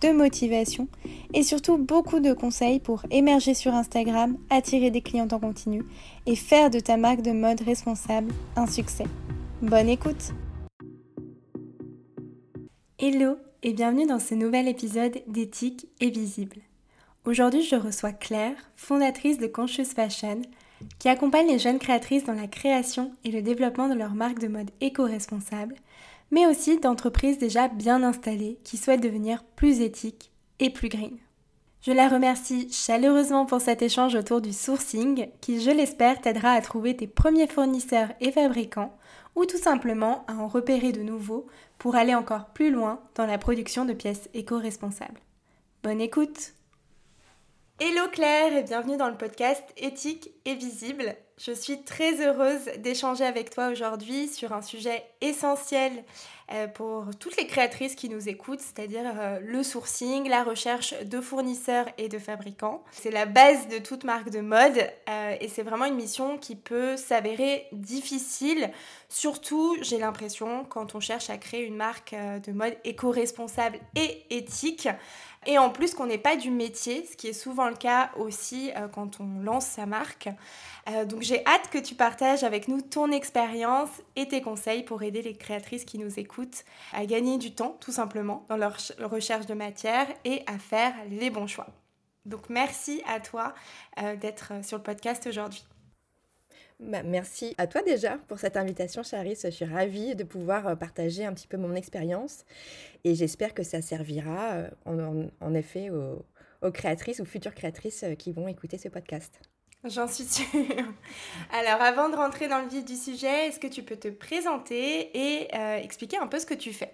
de motivation et surtout beaucoup de conseils pour émerger sur Instagram, attirer des clients en continu et faire de ta marque de mode responsable un succès. Bonne écoute Hello et bienvenue dans ce nouvel épisode d'Éthique et Visible. Aujourd'hui, je reçois Claire, fondatrice de Conscious Fashion, qui accompagne les jeunes créatrices dans la création et le développement de leur marque de mode éco-responsable mais aussi d'entreprises déjà bien installées qui souhaitent devenir plus éthiques et plus green. Je la remercie chaleureusement pour cet échange autour du sourcing qui, je l'espère, t'aidera à trouver tes premiers fournisseurs et fabricants ou tout simplement à en repérer de nouveaux pour aller encore plus loin dans la production de pièces éco-responsables. Bonne écoute Hello Claire et bienvenue dans le podcast Éthique et visible. Je suis très heureuse d'échanger avec toi aujourd'hui sur un sujet essentiel euh, pour toutes les créatrices qui nous écoutent, c'est-à-dire euh, le sourcing, la recherche de fournisseurs et de fabricants. C'est la base de toute marque de mode euh, et c'est vraiment une mission qui peut s'avérer difficile, surtout j'ai l'impression quand on cherche à créer une marque de mode éco-responsable et éthique. Et en plus qu'on n'est pas du métier, ce qui est souvent le cas aussi quand on lance sa marque. Euh, donc j'ai hâte que tu partages avec nous ton expérience et tes conseils pour aider les créatrices qui nous écoutent à gagner du temps tout simplement dans leur recherche de matière et à faire les bons choix. Donc merci à toi euh, d'être sur le podcast aujourd'hui. Bah, merci à toi déjà pour cette invitation, Charis. Je suis ravie de pouvoir euh, partager un petit peu mon expérience et j'espère que ça servira en, effet aux créatrices ou futures créatrices qui vont écouter ce podcast. J'en suis sûre. Alors, avant de rentrer dans le vif du sujet, est-ce que tu peux te présenter et euh, expliquer un peu ce que tu fais?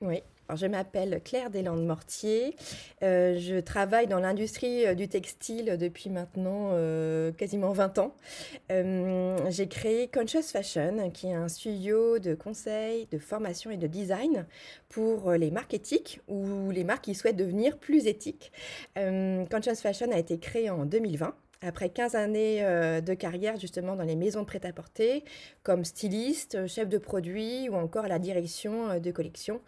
Oui. Je m'appelle Claire Deslandes-Mortier. Euh, je travaille dans l'industrie euh, du textile depuis maintenant quasiment 20 ans. J'ai créé Conscious Fashion, qui est un studio de conseil, de formation et de design pour les marques éthiques ou les marques qui souhaitent devenir plus éthiques. Conscious Fashion a été créé en 2020 après 15 années euh, de carrière justement dans les maisons de prêt-à-porter, comme styliste, chef de produit ou encore la direction euh, de collection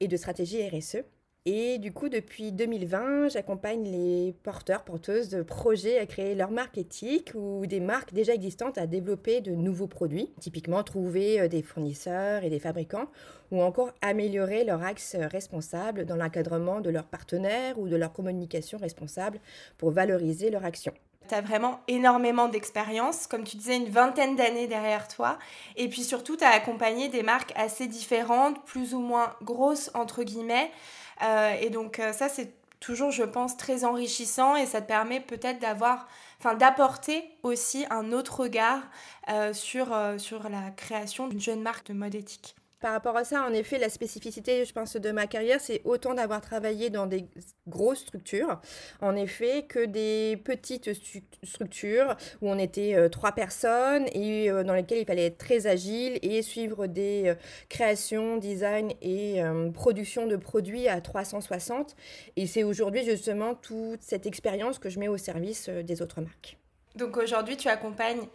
et de stratégie RSE. Et du coup, depuis 2020, j'accompagne les porteurs, porteuses de projets à créer leur marque éthique ou des marques déjà existantes à développer de nouveaux produits, typiquement trouver euh, des fournisseurs et des fabricants, ou encore améliorer leur axe responsable dans l'encadrement de leurs partenaires ou de leur communication responsable pour valoriser leur action. Tu as vraiment énormément d'expérience, comme tu disais, une vingtaine d'années derrière toi. Et puis surtout, tu as accompagné des marques assez différentes, plus ou moins grosses, entre guillemets. Euh, et donc euh, ça, c'est toujours, je pense, très enrichissant et ça te permet peut-être d'avoir, enfin d'apporter aussi un autre regard euh, sur, sur la création d'une jeune marque de mode éthique. Par rapport à ça, en effet, la spécificité, je pense, de ma carrière, c'est autant d'avoir travaillé dans des grosses structures, en effet, que des petites structures où on était euh, trois personnes et euh, dans lesquelles il fallait être très agile et suivre des euh, créations, design et production de produits à 360. Et c'est aujourd'hui justement toute cette expérience que je mets au service des autres marques. Donc aujourd'hui, tu accompagnes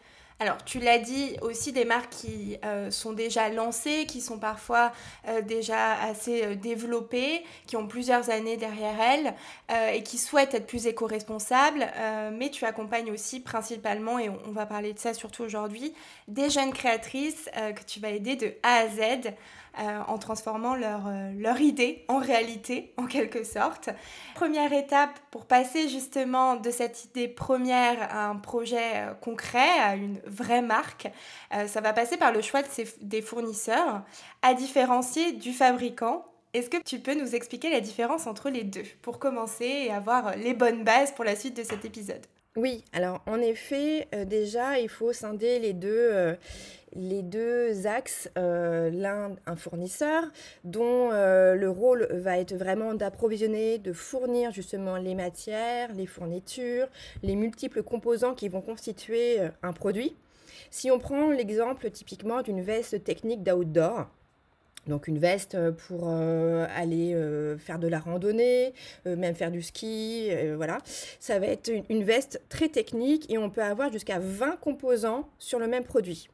alors, tu l'as dit aussi des marques qui euh, sont déjà lancées, qui sont parfois euh, déjà assez euh, développées, qui ont plusieurs années derrière elles et qui souhaitent être plus éco-responsables. mais tu accompagnes aussi principalement, et on, va parler de ça surtout aujourd'hui, des jeunes créatrices que tu vas aider de A à Z euh, en transformant leur, euh, leur idée en réalité, en quelque sorte. Première étape pour passer justement de cette idée première à un projet euh, concret, à une vraie marque, ça va passer par le choix de des fournisseurs, à différencier du fabricant est-ce que tu peux nous expliquer la différence entre les deux pour commencer et avoir les bonnes bases pour la suite de cet épisode? Oui, alors en effet, déjà, il faut scinder les deux, les deux axes, euh, l'un un fournisseur dont euh, le rôle va être vraiment d'approvisionner, de fournir justement les matières, les fournitures, les multiples composants qui vont constituer euh, un produit. Si on prend l'exemple typiquement d'une veste technique d'outdoor, donc une veste pour aller faire de la randonnée, même faire du ski, voilà. Ça va être une, veste très technique et on peut avoir jusqu'à 20 composants sur le même produit.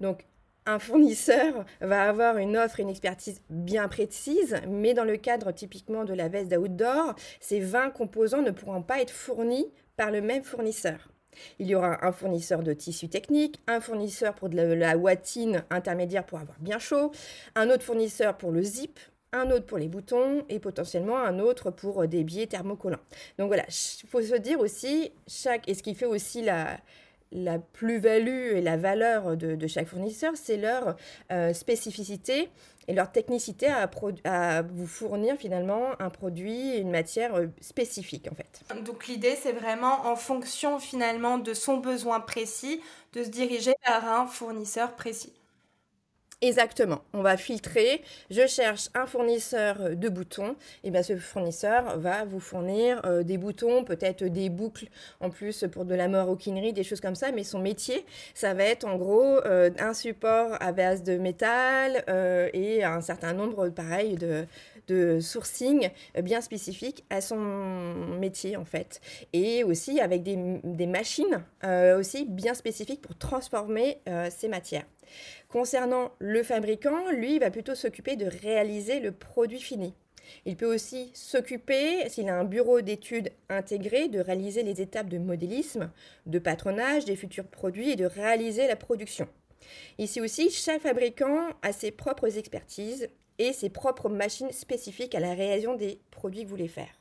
Donc un fournisseur va avoir une offre et une expertise bien précise, mais dans le cadre typiquement de la veste d'outdoor, ces 20 composants ne pourront pas être fournis par le même fournisseur. Il y aura un fournisseur de tissu technique, un fournisseur pour de la, watine intermédiaire pour avoir bien chaud, un autre fournisseur pour le zip, un autre pour les boutons et potentiellement un autre pour des biais thermocollants. Donc voilà, il faut se dire aussi, chaque, et ce qui fait aussi la, la plus-value et la valeur de, chaque fournisseur, c'est leur euh, spécificité et leur technicité à, vous fournir finalement un produit, une matière euh, spécifique en fait. Donc l'idée c'est vraiment en fonction finalement de son besoin précis de se diriger vers un fournisseur précis. Exactement. On va filtrer. Je cherche un fournisseur de boutons. Et bien ce fournisseur va vous fournir euh, des boutons, peut-être des boucles en plus pour de la maroquinerie, des choses comme ça. Mais son métier, ça va être en gros euh, un support à base de métal euh, et un certain nombre, pareil, de, de sourcing bien spécifiques à son métier en fait. Et aussi avec des, machines aussi bien spécifiques pour transformer ces matières. Concernant le fabricant, lui, il va plutôt s'occuper de réaliser le produit fini. Il peut aussi s'occuper, s'il a un bureau d'études intégré, de réaliser les étapes de modélisme, de patronage des futurs produits et de réaliser la production. Ici aussi, chaque fabricant a ses propres expertises et ses propres machines spécifiques à la réalisation des produits que vous voulez faire.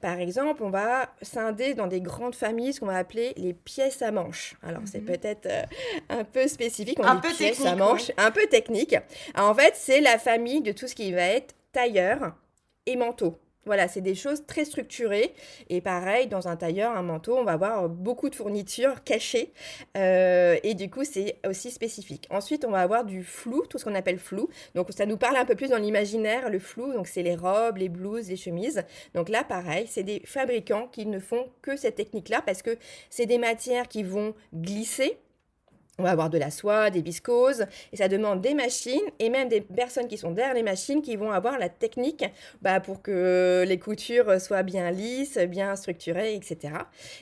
Par exemple, on va scinder dans des grandes familles ce qu'on va appeler les pièces à manches. Alors, c'est mhm. peut-être euh, un peu spécifique. On un peu pièces à manches, un peu technique. en fait, c'est la famille de tout ce qui va être tailleur et manteau. Voilà, c'est des choses très structurées. Et pareil, dans un tailleur, un manteau, on va avoir beaucoup de fournitures cachées. Euh, et du coup, c'est aussi spécifique. Ensuite, on va avoir du flou, tout ce qu'on appelle flou. Donc, ça nous parle un peu plus dans l'imaginaire, le flou. Donc, c'est les robes, les blouses, les chemises. Donc là, pareil, c'est des fabricants qui ne font que cette technique-là parce que c'est des matières qui vont glisser on va avoir de la soie, des viscoses, et ça demande des machines et même des personnes qui sont derrière les machines qui vont avoir la technique bah, pour que les coutures soient bien lisses, bien structurées, etc.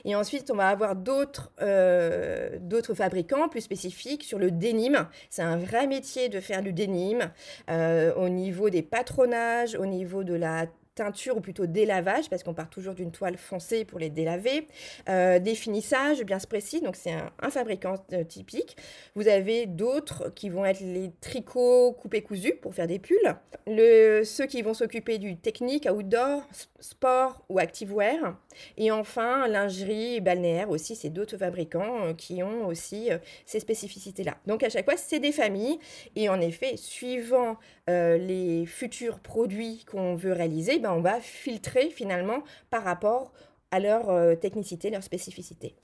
Et ensuite, on va avoir d'autres euh, d'autres fabricants plus spécifiques sur le dénime. C'est un vrai métier de faire du dénime euh, au niveau des patronages, au niveau de la teinture ou plutôt délavage, parce qu'on part toujours d'une toile foncée pour les délaver, euh, des finissages bien précis, donc c'est un, fabricant euh, typique. Vous avez d'autres qui vont être les tricots coupés cousus pour faire des pulls, ceux qui vont s'occuper du technique, outdoor, sport ou activewear, et enfin lingerie balnéaire aussi, c'est d'autres fabricants euh, qui ont aussi ces spécificités-là. Donc à chaque fois, c'est des familles, et en effet, suivant les futurs produits qu'on veut réaliser, ben, on va filtrer finalement par rapport à leur euh, technicité, leur spécificité.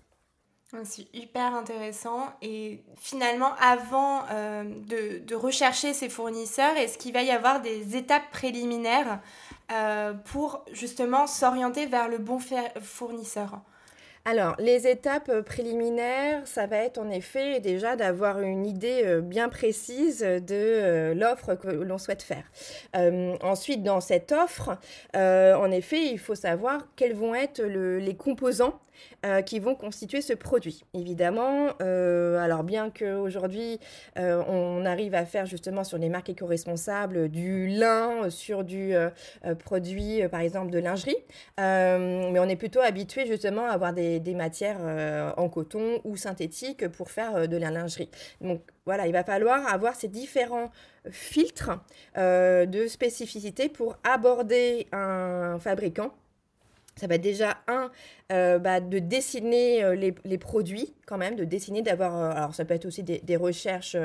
Ah, c'est hyper intéressant. Et finalement, avant euh, de, rechercher ces fournisseurs, est-ce qu'il va y avoir des étapes préliminaires euh, pour justement s'orienter vers le bon fournisseur alors, les étapes euh, préliminaires, ça va être en effet déjà d'avoir une idée euh, bien précise de l'offre que l'on souhaite faire. ensuite, dans cette offre, en effet, il faut savoir quels vont être les composants euh, qui vont constituer ce produit. Évidemment, euh, alors bien qu'aujourd'hui, euh, on arrive à faire justement sur les marques éco-responsables du lin, sur du produit, par exemple, de lingerie, mais on est plutôt habitué justement à avoir des, des matières en coton ou synthétiques pour faire de la lingerie. Donc voilà, il va falloir avoir ces différents filtres de spécificité pour aborder un fabricant ça va déjà un euh, bah, de dessiner euh, les, les, produits quand même, de dessiner, d'avoir, euh, alors ça peut être aussi des, recherches,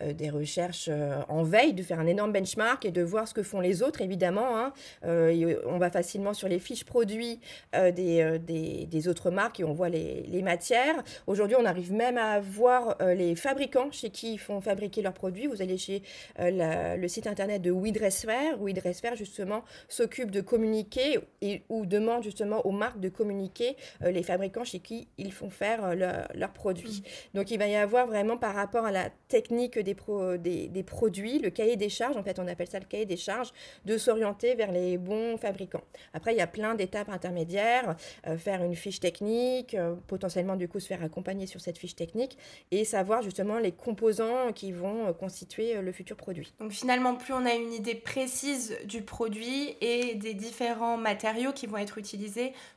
des recherches en veille, de faire un énorme benchmark et de voir ce que font les autres évidemment. Hein. on va facilement sur les fiches produits des, des, des, autres marques et on voit les, les matières. Aujourd'hui, on arrive même à voir les fabricants chez qui ils font fabriquer leurs produits. Vous allez chez le site internet de WeDressFair. WeDressFair justement s'occupe de communiquer et ou demande justement aux marques de communiquer les fabricants chez qui ils font faire leurs produits. Donc il va y avoir vraiment par rapport à la technique des, des, des, produits, le cahier des charges, en fait on appelle ça le cahier des charges, de s'orienter vers les bons fabricants. Après il y a plein d'étapes intermédiaires, faire une fiche technique, potentiellement du coup se faire accompagner sur cette fiche technique et savoir justement les composants qui vont constituer le futur produit. Donc finalement plus on a une idée précise du produit et des différents matériaux qui vont être utilisés,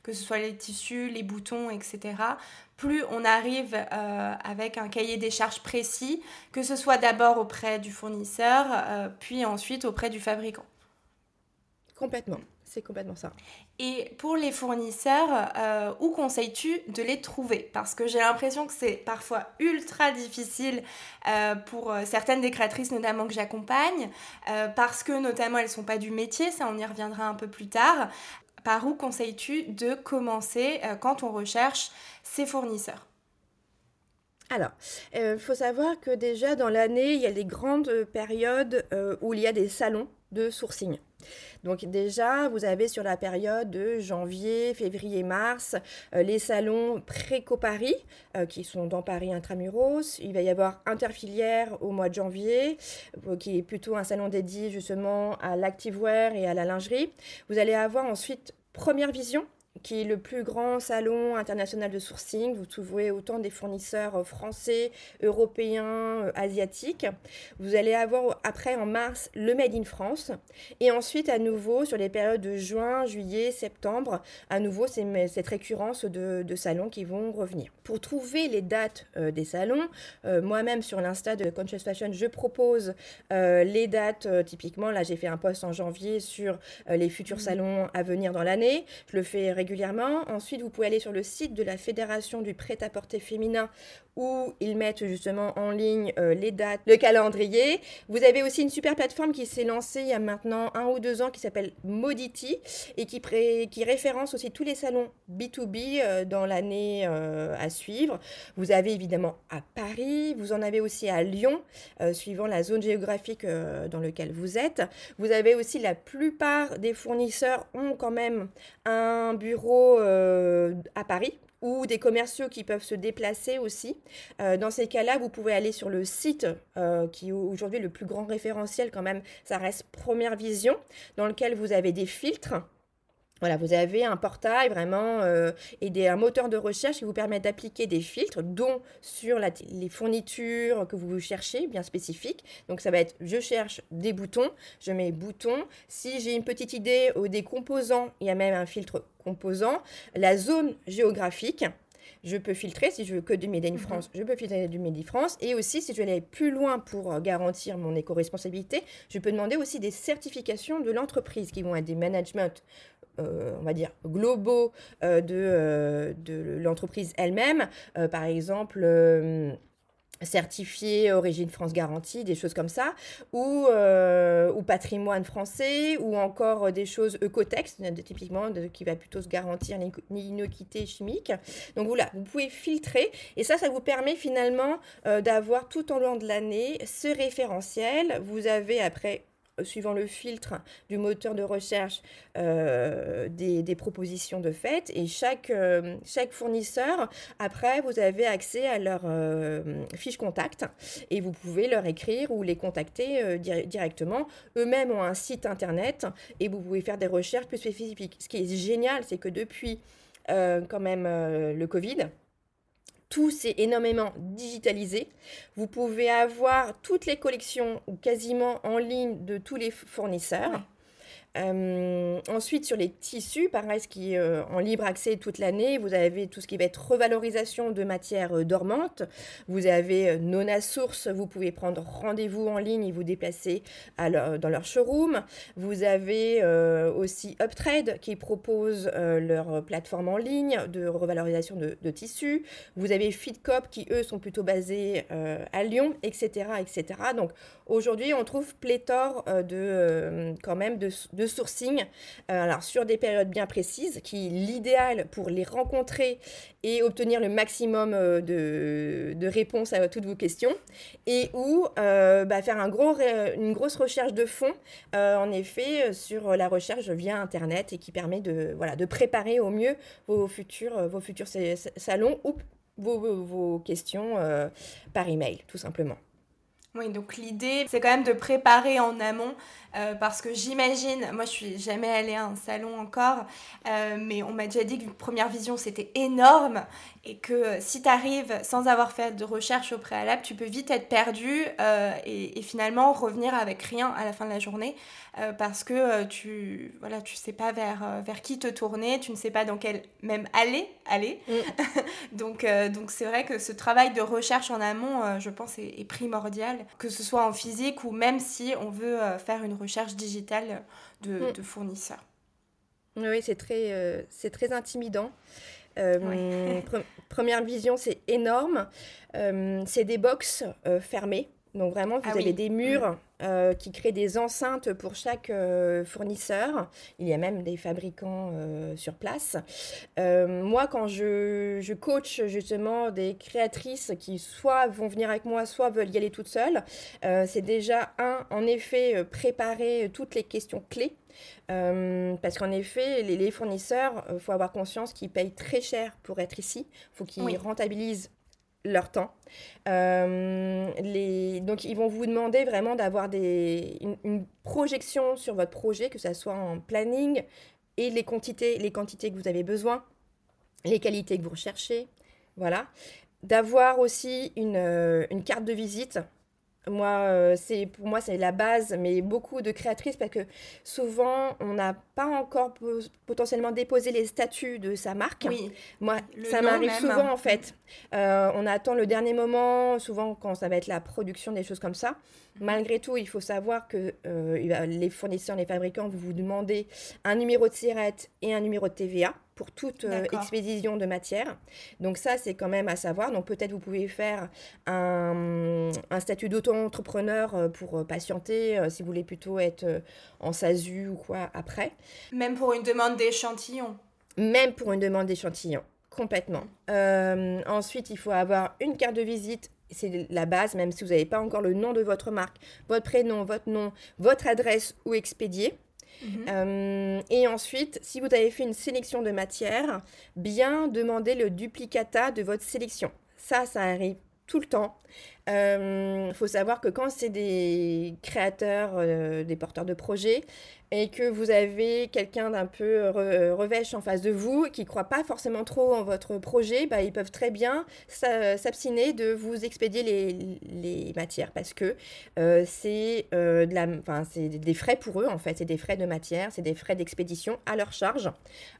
que ce soit les tissus, les boutons, etc., plus on arrive euh, avec un cahier des charges précis, que ce soit d'abord auprès du fournisseur, euh, puis ensuite auprès du fabricant. Complètement. C'est complètement ça. Et pour les fournisseurs, euh, où conseilles-tu de les trouver? Parce que j'ai l'impression que c'est parfois ultra difficile euh, pour certaines des créatrices, notamment que j'accompagne, parce que notamment elles ne sont pas du métier, ça on y reviendra un peu plus tard. Par où conseilles-tu de commencer quand on recherche ces fournisseurs? Alors, il faut savoir que déjà dans l'année, il y a des grandes périodes où il y a des salons de sourcing. Donc déjà, vous avez sur la période de janvier, février, mars, euh, les salons Préco-Paris, euh, qui sont dans Paris intramuros. Il va y avoir Interfilière au mois de janvier, euh, qui est plutôt un salon dédié justement à l'activewear et à la lingerie. Vous allez avoir ensuite Première Vision, qui est le plus grand salon international de sourcing. Vous trouvez autant des fournisseurs euh, français, européens, euh, asiatiques. Vous allez avoir après en mars le Made in France. Et ensuite, à nouveau, sur les périodes de juin, juillet, septembre, à nouveau, c'est cette récurrence de, salons qui vont revenir. Pour trouver les dates euh, des salons, moi-même sur l'Insta de Conscious Fashion, je propose les dates. typiquement, là, j'ai fait un post en janvier sur les futurs mmh. salons à venir dans l'année. Je le fais régulièrement Ensuite, vous pouvez aller sur le site de la Fédération du prêt-à-porter féminin où ils mettent justement en ligne euh, les dates, le calendrier. Vous avez aussi une super plateforme qui s'est lancée il y a maintenant un ou deux ans qui s'appelle Modity et qui, qui référence aussi tous les salons B2B euh, dans l'année euh, à suivre. Vous avez évidemment à Paris, vous en avez aussi à Lyon, suivant la zone géographique dans laquelle vous êtes. Vous avez aussi la plupart des fournisseurs ont quand même un bureau à Paris ou des commerciaux qui peuvent se déplacer aussi. Euh, dans ces cas-là, vous pouvez aller sur le site euh, qui est aujourd'hui le plus grand référentiel quand même, ça reste Première Vision, dans lequel vous avez des filtres voilà, vous avez un portail vraiment euh, et des, un moteur de recherche qui vous permet d'appliquer des filtres, dont sur les fournitures que vous cherchez, bien spécifiques. Donc ça va être, je cherche des boutons, je mets boutons. Si j'ai une petite idée ou des composants, il y a même un filtre composant. La zone géographique, je peux filtrer si je veux que du Made in mhm. France, je peux filtrer du Made in France. Et aussi, si je veux aller plus loin pour garantir mon éco-responsabilité, je peux demander aussi des certifications de l'entreprise qui vont être des management euh, on va dire, globaux euh, de, euh, de l'entreprise elle-même. par exemple, certifié Origine France Garantie, des choses comme ça, ou, ou patrimoine français, ou encore des choses Ecotex, typiquement, qui va plutôt se garantir l'inoquité chimique. Donc voilà, vous pouvez filtrer, et ça, ça vous permet finalement d'avoir tout au long de l'année ce référentiel. Vous avez après suivant le filtre du moteur de recherche, euh, des, propositions de fait. Et chaque, euh, chaque fournisseur, après, vous avez accès à leur euh, fiche contact et vous pouvez leur écrire ou les contacter directement. Eux-mêmes ont un site internet et vous pouvez faire des recherches plus spécifiques. Ce qui est génial, c'est que depuis quand même le Covid, tout s'est énormément digitalisé. Vous pouvez avoir toutes les collections ou quasiment en ligne de tous les fournisseurs. Euh, ensuite, sur les tissus, pareil, ce qui est euh, en libre accès toute l'année, vous avez tout ce qui va être revalorisation de matières euh, dormantes. Vous avez Nona Source, vous pouvez prendre rendez-vous en ligne et vous déplacer dans leur showroom. Vous avez aussi Uptrade qui propose leur plateforme en ligne de revalorisation de, tissus. Vous avez Fitcop qui, eux, sont plutôt basés à Lyon, etc. etc. Donc aujourd'hui, on trouve pléthore de, quand même de, sourcing, alors sur des périodes bien précises, qui est l'idéal pour les rencontrer et obtenir le maximum de, de réponses à toutes vos questions, et ou bah, faire une grosse recherche de fond, en effet, sur la recherche via Internet et qui permet de, voilà, de préparer au mieux vos futurs, vos futurs salons ou vos, vos questions par email, tout simplement. Oui, donc l'idée, c'est quand même de préparer en amont, euh, parce que j'imagine, moi je suis jamais allée à un salon encore, euh, mais on m'a déjà dit que première vision c'était énorme et que euh, si tu arrives sans avoir fait de recherche au préalable, tu peux vite être perdu et, et, finalement revenir avec rien à la fin de la journée parce que tu voilà, tu sais pas vers, vers qui te tourner, tu ne sais pas dans quel même aller aller. Mm. donc donc c'est vrai que ce travail de recherche en amont, je pense, est, est primordial que ce soit en physique ou même si on veut faire une recherche digitale de, mm. fournisseurs. Oui, c'est très, euh, c'est très intimidant. Euh, première vision, c'est énorme. c'est des box fermées. Donc vraiment, vous ah avez des murs mm. Euh, qui créent des enceintes pour chaque euh, fournisseur. Il y a même des fabricants euh, sur place. moi, quand je, je, coach justement des créatrices qui soit vont venir avec moi, soit veulent y aller toutes seules, c'est déjà un, en effet, préparer toutes les questions clés. parce qu'en effet, les, fournisseurs, il faut avoir conscience qu'ils payent très cher pour être ici. Il faut qu'ils rentabilisent leur temps. Euh. Donc, ils vont vous demander vraiment d'avoir une, projection sur votre projet, que ce soit en planning et les quantités, les quantités que vous avez besoin, les qualités que vous recherchez. Voilà. D'avoir aussi une, euh, une carte de visite moi, euh, c'est pour moi, c'est la base, mais beaucoup de créatrices, parce que souvent, on n'a pas encore potentiellement déposé les statuts de sa marque. Oui. Moi, ça m'arrive souvent, en fait. Euh, on attend le dernier moment, souvent quand ça va être la production, des choses comme ça. Malgré tout, il faut savoir que euh, les fournisseurs, les fabricants, vous vous demandez un numéro de sirette et un numéro de TVA pour toute euh, expédition de matière. Donc ça, c'est quand même à savoir. Donc peut-être vous pouvez faire un, un statut d'auto-entrepreneur euh, pour euh, patienter si vous voulez plutôt être en SASU ou quoi après. Même pour une demande d'échantillon. Même pour une demande d'échantillon, complètement. ensuite, il faut avoir une carte de visite c'est la base, même si vous n'avez pas encore le nom de votre marque, votre prénom, votre nom, votre adresse ou expédié. Mhm. Euh, et ensuite, si vous avez fait une sélection de matières, bien demander le duplicata de votre sélection. Ça, ça arrive tout le temps. Il euh, faut savoir que quand c'est des créateurs, euh, des porteurs de projets, et que vous avez quelqu'un d'un peu revêche en face de vous, qui ne croit pas forcément trop en votre projet, bah, ils peuvent très bien s'abstiner de vous expédier les, matières, parce que euh, c'est des frais pour eux, en fait, c'est des frais de matière, c'est des frais d'expédition à leur charge.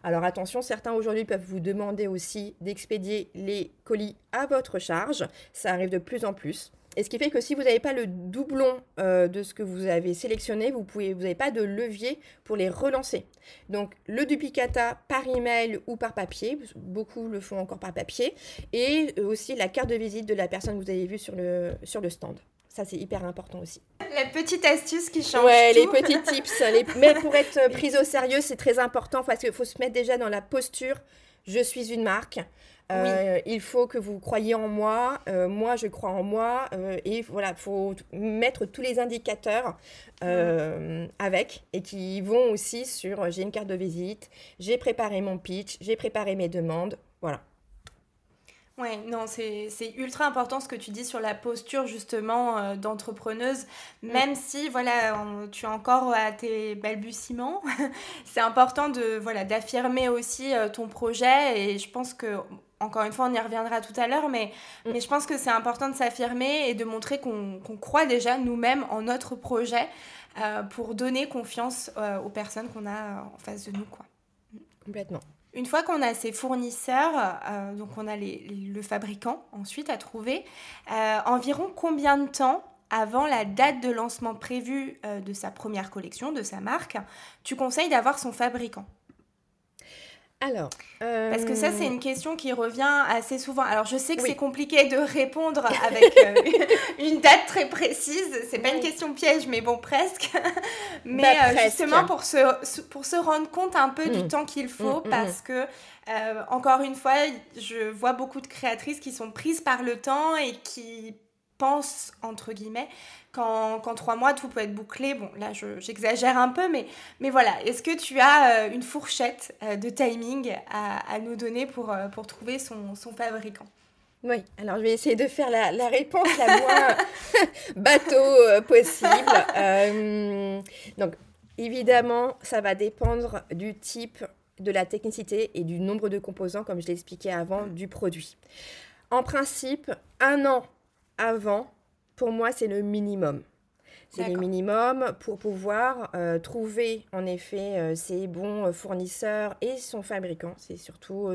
Alors attention, certains aujourd'hui peuvent vous demander aussi d'expédier les colis à votre charge, ça arrive de plus en plus. Et ce qui fait que si vous n'avez pas le doublon euh, de ce que vous avez sélectionné, vous pouvez, vous n'avez pas de levier pour les relancer. Donc le duplicata par email ou par papier, beaucoup le font encore par papier, et aussi la carte de visite de la personne que vous avez vue sur le, sur le stand. Ça, c'est hyper important aussi. La petite astuce qui change. Ouais, les petits tips. Mais pour être prise au sérieux, c'est très important parce qu'il faut se mettre déjà dans la posture. Je suis une marque. Euh, il faut que vous croyiez en moi, euh, moi je crois en moi, euh, et voilà, il faut mettre tous les indicateurs avec et qui vont aussi sur j'ai une carte de visite, j'ai préparé mon pitch, j'ai préparé mes demandes, voilà. Ouais, non, c'est ultra important ce que tu dis sur la posture justement d'entrepreneuse, même si voilà, tu es encore à tes balbutiements, c'est important de voilà d'affirmer aussi ton projet et je pense que encore une fois, on y reviendra tout à l'heure, mais, mm. mais je pense que c'est important de s'affirmer et de montrer qu'on croit déjà nous-mêmes en notre projet euh, pour donner confiance euh, aux personnes qu'on a en face de nous. Quoi. Complètement. Une fois qu'on a ces fournisseurs, euh, donc on a les, le fabricant ensuite à trouver, environ combien de temps avant la date de lancement prévue de sa première collection, de sa marque, tu conseilles d'avoir son fabricant? Alors, parce que ça c'est une question qui revient assez souvent. Alors je sais que c'est compliqué de répondre avec une date très précise. C'est pas une question piège, mais bon presque. mais bah, justement pour se pour se rendre compte un peu du mm. temps qu'il faut, mm, mm, parce que encore une fois, je vois beaucoup de créatrices qui sont prises par le temps et qui pensent entre guillemets qu'en trois mois, tout peut être bouclé. Bon, là, j'exagère un peu, mais, mais voilà. Est-ce que tu as euh, une fourchette euh, de timing à, nous donner pour, euh, pour trouver son, son, fabricant? Oui, alors je vais essayer de faire la, réponse la moins bateau possible. donc, évidemment, ça va dépendre du type, de la technicité et du nombre de composants, comme je l'ai expliqué avant, du produit. En principe, un an avant, pour moi, c'est le minimum. C'est le minimum pour pouvoir euh, trouver en effet euh, ses bons euh, fournisseurs et son fabricant. C'est surtout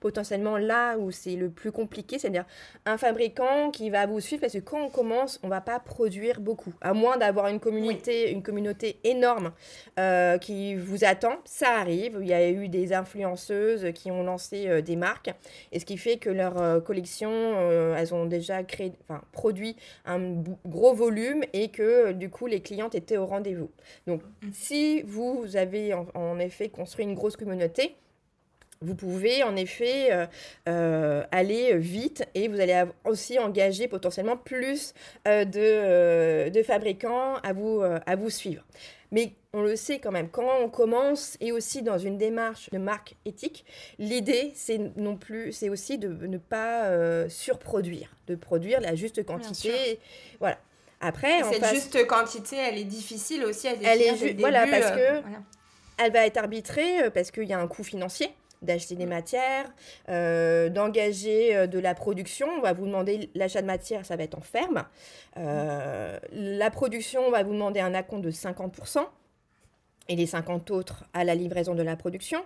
potentiellement là où c'est le plus compliqué, c'est-à-dire un fabricant qui va vous suivre parce que quand on commence, on va pas produire beaucoup, à moins d'avoir une communauté, une communauté énorme qui vous attend. Ça arrive. Il y a eu des influenceuses qui ont lancé des marques et ce qui fait que leur collection, elles ont déjà créé, enfin produit un gros volume et que du coup, les clientes étaient au rendez-vous. Donc, mm. si vous avez en, effet construit une grosse communauté, vous pouvez en effet euh, euh, aller vite et vous allez aussi engager potentiellement plus euh, de, de, fabricants à vous, à vous suivre. Mais on le sait quand même, quand on commence et aussi dans une démarche de marque éthique, l'idée c'est non plus, c'est aussi de ne pas surproduire, de produire la juste quantité. Voilà. Après, cette juste quantité, elle est difficile aussi à définir. Elle est voilà parce euh, que elle va être arbitrée euh, parce qu'il y a un coût financier d'acheter des matières, euh, d'engager de la production. On va vous demander l'achat de matière, ça va être en ferme. la production, on va vous demander un acompte de 50% et les 50 autres à la livraison de la production.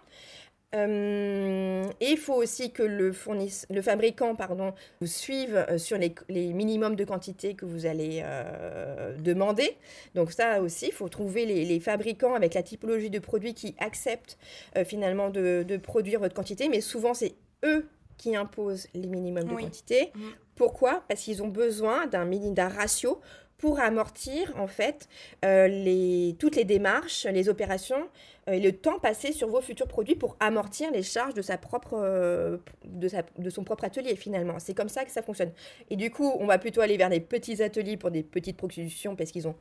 Euh, et il faut aussi que le, le fabricant pardon, vous suive euh, sur les, les minimums de quantité que vous allez euh, demander. Donc ça aussi, il faut trouver les, les, fabricants avec la typologie de produits qui acceptent finalement de, de, produire votre quantité. Mais souvent, c'est eux qui imposent les minimums de quantité. Mm. Pourquoi? Parce qu'ils ont besoin d'un ratio pour amortir en fait euh, les, toutes les démarches, les opérations euh, et le temps passé sur vos futurs produits pour amortir les charges de, sa propre, euh, de, sa, de son propre atelier finalement. C'est comme ça que ça fonctionne. Et du coup, on va plutôt aller vers des petits ateliers pour des petites productions parce qu'ils ont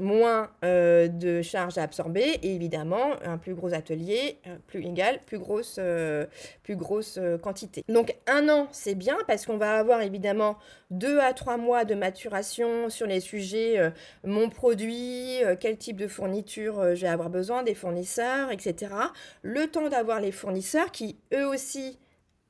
moins euh, de charges à absorber et évidemment un plus gros atelier, euh, plus égal, plus grosse, euh, plus grosse quantité. Donc un an c'est bien parce qu'on va avoir évidemment deux à trois mois de maturation sur les sujets mon produit, quel type de fourniture je vais avoir besoin, des fournisseurs, etc. Le temps d'avoir les fournisseurs qui eux aussi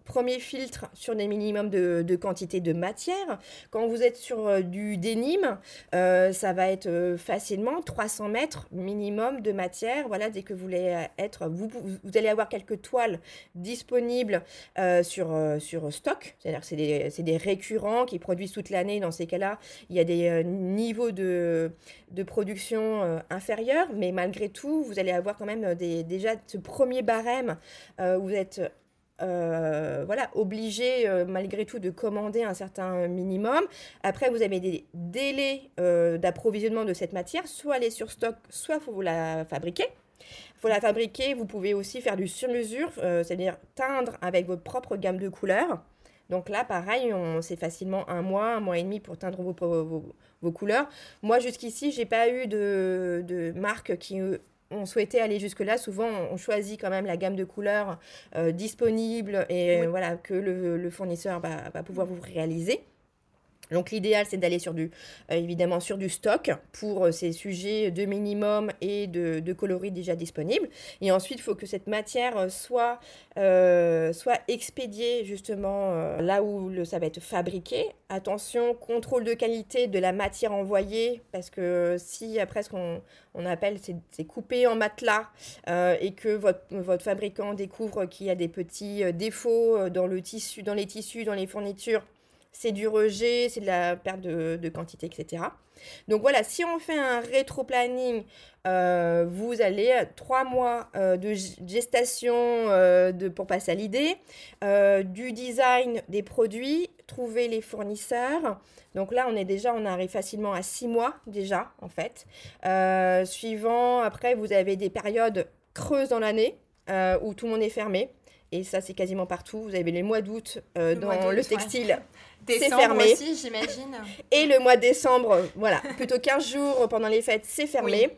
Premier filtre sur des minimums de, quantité de matière. Quand vous êtes sur euh, du dénime, euh, ça va être euh, facilement 300 mètres minimum de matière. Voilà, dès que vous voulez être, vous, allez avoir quelques toiles disponibles sur, sur stock. C'est-à-dire que c'est des, des, récurrents qui produisent toute l'année. Dans ces cas-là, il y a des niveaux de, de production inférieurs, mais malgré tout, vous allez avoir quand même déjà ce premier barème où vous êtes euh, voilà, obligé euh, malgré tout de commander un certain minimum. Après, vous avez des délais euh, d'approvisionnement de cette matière, soit elle est sur stock, soit faut vous la fabriquer. Faut la fabriquer, vous pouvez aussi faire du sur-mesure, c'est-à-dire teindre avec votre propre gamme de couleurs. Donc là, pareil, c'est facilement un mois, un mois et demi pour teindre vos, vos, couleurs. Moi, jusqu'ici, j'ai pas eu de, de marque qui on souhaitait aller jusque-là, souvent on choisit quand même la gamme de couleurs euh, disponible et voilà que le, fournisseur va, va, pouvoir vous réaliser. Donc l'idéal c'est d'aller sur du euh, évidemment sur du stock pour euh, ces sujets de minimum et de, coloris déjà disponibles. Et ensuite il faut que cette matière euh, soit, soit expédiée justement là où le, ça va être fabriqué. Attention, contrôle de qualité de la matière envoyée parce que si après ce qu'on on appelle c'est coupé en matelas et que votre, votre fabricant découvre qu'il y a des petits défauts dans le tissu, dans les tissus, dans les fournitures c'est du rejet, c'est de la perte de, quantité, etc. Donc voilà, si on fait un rétro-planning, euh, vous allez trois mois euh, de gestation euh, de, pour passer à l'idée, du design des produits, trouver les fournisseurs. Donc là, on est déjà, on arrive facilement à six mois déjà, en fait. suivant, après, vous avez des périodes creuses dans l'année où tout le monde est fermé. Et ça, c'est quasiment partout. Vous avez les mois d'août euh, dans le textile. C'est fermé. aussi, j'imagine. Et le mois de décembre, voilà, plutôt 15 jours pendant les fêtes, c'est fermé.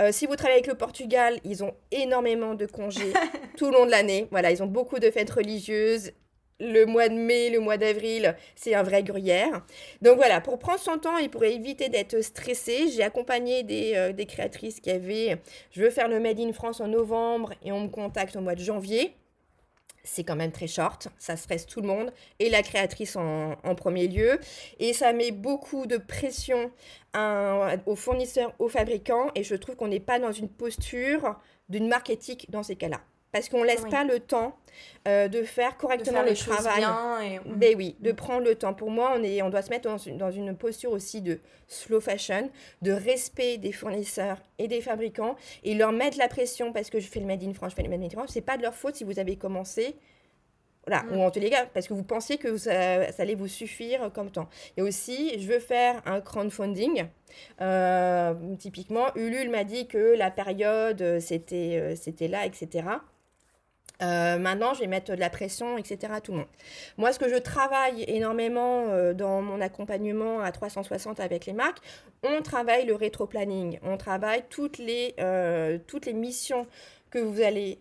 Euh, si vous travaillez avec le Portugal, ils ont énormément de congés tout le long de l'année. Voilà, ils ont beaucoup de fêtes religieuses. Le mois de mai, le mois d'avril, c'est un vrai gruyère. Donc voilà, pour prendre son temps et pour éviter d'être stressé, j'ai accompagné des, euh, des créatrices qui avaient, je veux faire le Made in France en novembre et on me contacte au mois de janvier c'est quand même très short, ça stresse tout le monde, et la créatrice en, premier lieu. Et ça met beaucoup de pression aux fournisseurs, aux fabricants, et je trouve qu'on n'est pas dans une posture d'une marque éthique dans ces cas-là. Parce qu'on ne laisse pas le temps euh, de faire correctement le travail. Et... Ben oui, de prendre le temps. Pour moi, on, est, on doit se mettre dans une, posture aussi de slow fashion, de respect des fournisseurs et des fabricants et leur mettre la pression parce que je fais le Made in France, je fais le Made in France. C'est pas de leur faute si vous avez commencé. Voilà, mm. ou en tous les cas, parce que vous pensiez que ça, allait vous suffire comme temps. Et aussi, je veux faire un crowdfunding. Euh, typiquement, Ulule m'a dit que la période, c'était, euh, c'était là, etc. Euh, maintenant, je vais mettre de la pression, etc. à tout le monde. Moi, ce que je travaille énormément euh, dans mon accompagnement à 360 avec les marques, on travaille le rétro-planning, on travaille toutes les, euh, toutes les missions que vous allez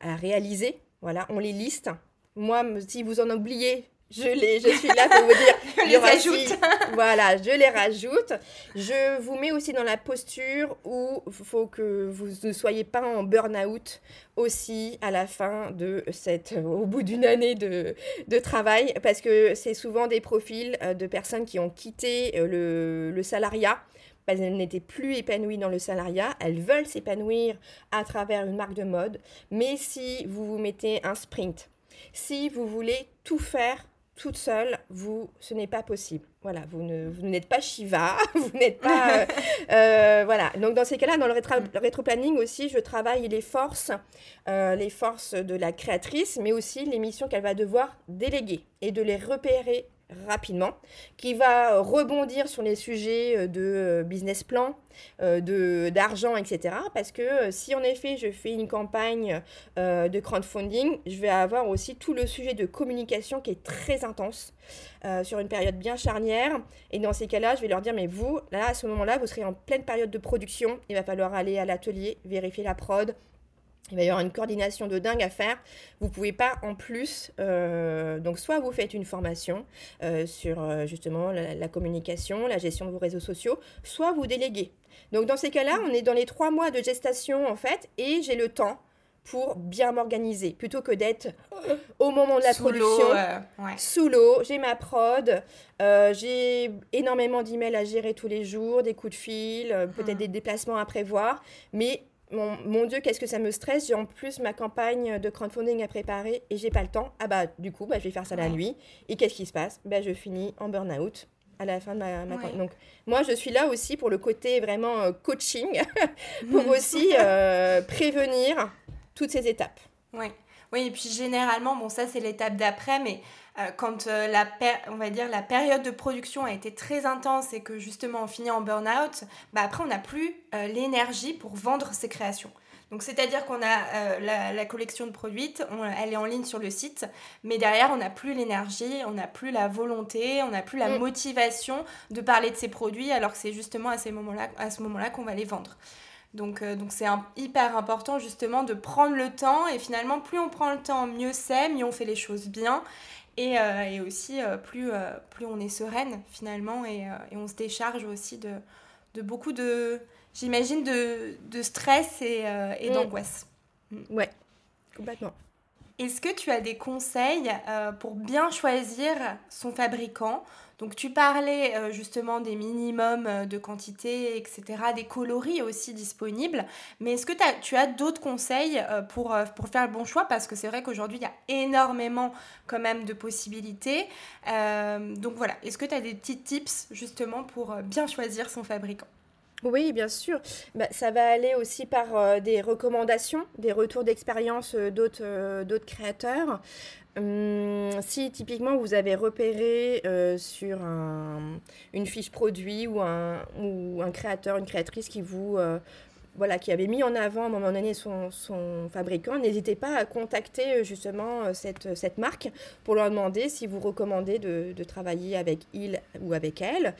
réaliser. Voilà, on les liste. Moi, si vous en oubliez, je, les, je suis là pour vous dire. je les rajoute. voilà, je les rajoute. Je vous mets aussi dans la posture où il faut que vous ne soyez pas en burn-out aussi à la fin de cette, au bout d'une année de, de, travail, parce que c'est souvent des profils euh, de personnes qui ont quitté euh, le, le salariat parce qu'elles n'étaient plus épanouies dans le salariat, elles veulent s'épanouir à travers une marque de mode, mais si vous vous mettez un sprint, si vous voulez tout faire toute seule, vous, ce n'est pas possible. Voilà, vous ne, vous n'êtes pas Shiva, vous n'êtes pas... Euh, euh, voilà, donc dans ces cas-là, dans le, rétro-planning aussi, je travaille les forces, euh, les forces de la créatrice, mais aussi les missions qu'elle va devoir déléguer et de les repérer rapidement, qui va rebondir sur les sujets euh, de euh, business plan, euh, de d'argent, etc. Parce que si en effet je fais une campagne de crowdfunding, je vais avoir aussi tout le sujet de communication qui est très intense sur une période bien charnière. Et dans ces cas-là, je vais leur dire, mais vous, là, à ce moment-là, vous serez en pleine période de production. Il va falloir aller à l'atelier, vérifier la prod, il va y avoir une coordination de dingue à faire. Vous ne pouvez pas en plus, euh, donc soit vous faites une formation euh, sur euh, justement la, communication, la gestion de vos réseaux sociaux, soit vous déléguez. Donc dans ces cas-là, on est dans les trois mois de gestation en fait, et j'ai le temps pour bien m'organiser, plutôt que d'être au moment de la production, sous l'eau, j'ai ma prod, j'ai énormément d'emails à gérer tous les jours, des coups de fil, peut-être hum. des déplacements à prévoir, mais mon, Dieu, qu'est-ce que ça me stresse. J'ai en plus ma campagne de crowdfunding à préparer et j'ai pas le temps. Ah bah, du coup, bah, je vais faire ça la nuit. Et qu'est-ce qui se passe? Bah, Je finis en burn-out à la fin de ma, campagne. Donc, moi, je suis là aussi pour le côté vraiment euh, coaching, pour aussi euh, prévenir toutes ces étapes. Oui. oui, et puis généralement, bon, ça, c'est l'étape d'après, mais euh, quand euh, la, on va dire, la période de production a été très intense et que justement on finit en burn-out, bah après on n'a plus euh, l'énergie pour vendre ses créations. Donc c'est-à-dire qu'on a la, collection de produits, elle est en ligne sur le site, mais derrière on n'a plus l'énergie, on n'a plus la volonté, on n'a plus la mm. motivation de parler de ces produits alors que c'est justement à, ces moments-là, à ce moment-là qu'on va les vendre. Donc donc c'est hyper important justement de prendre le temps et finalement plus on prend le temps, mieux c'est, mieux on fait les choses bien et, euh, et aussi, euh, plus, euh, plus on est sereine finalement et, et on se décharge aussi de, de beaucoup de, j'imagine, de, de, stress et, et mm. d'angoisse. Mm. Ouais, complètement. Est-ce que tu as des conseils pour bien choisir son fabricant donc tu parlais euh, justement des minimums euh, de quantité, etc., des coloris aussi disponibles, mais est-ce que tu as d'autres conseils euh, pour, pour faire le bon choix? Parce que c'est vrai qu'aujourd'hui, il y a énormément quand même de possibilités. donc voilà, est-ce que tu as des petits tips justement pour bien choisir son fabricant? Oui, bien sûr. Bah, ça va aller aussi par des recommandations, des retours d'expérience d'autres créateurs. Hum, si typiquement vous avez repéré euh, sur une fiche produit ou un, créateur, une créatrice qui vous euh, voilà, qui avait mis en avant à un moment donné son, fabricant, n'hésitez pas à contacter euh, justement cette, marque pour leur demander si vous recommandez de, travailler avec il ou avec elle,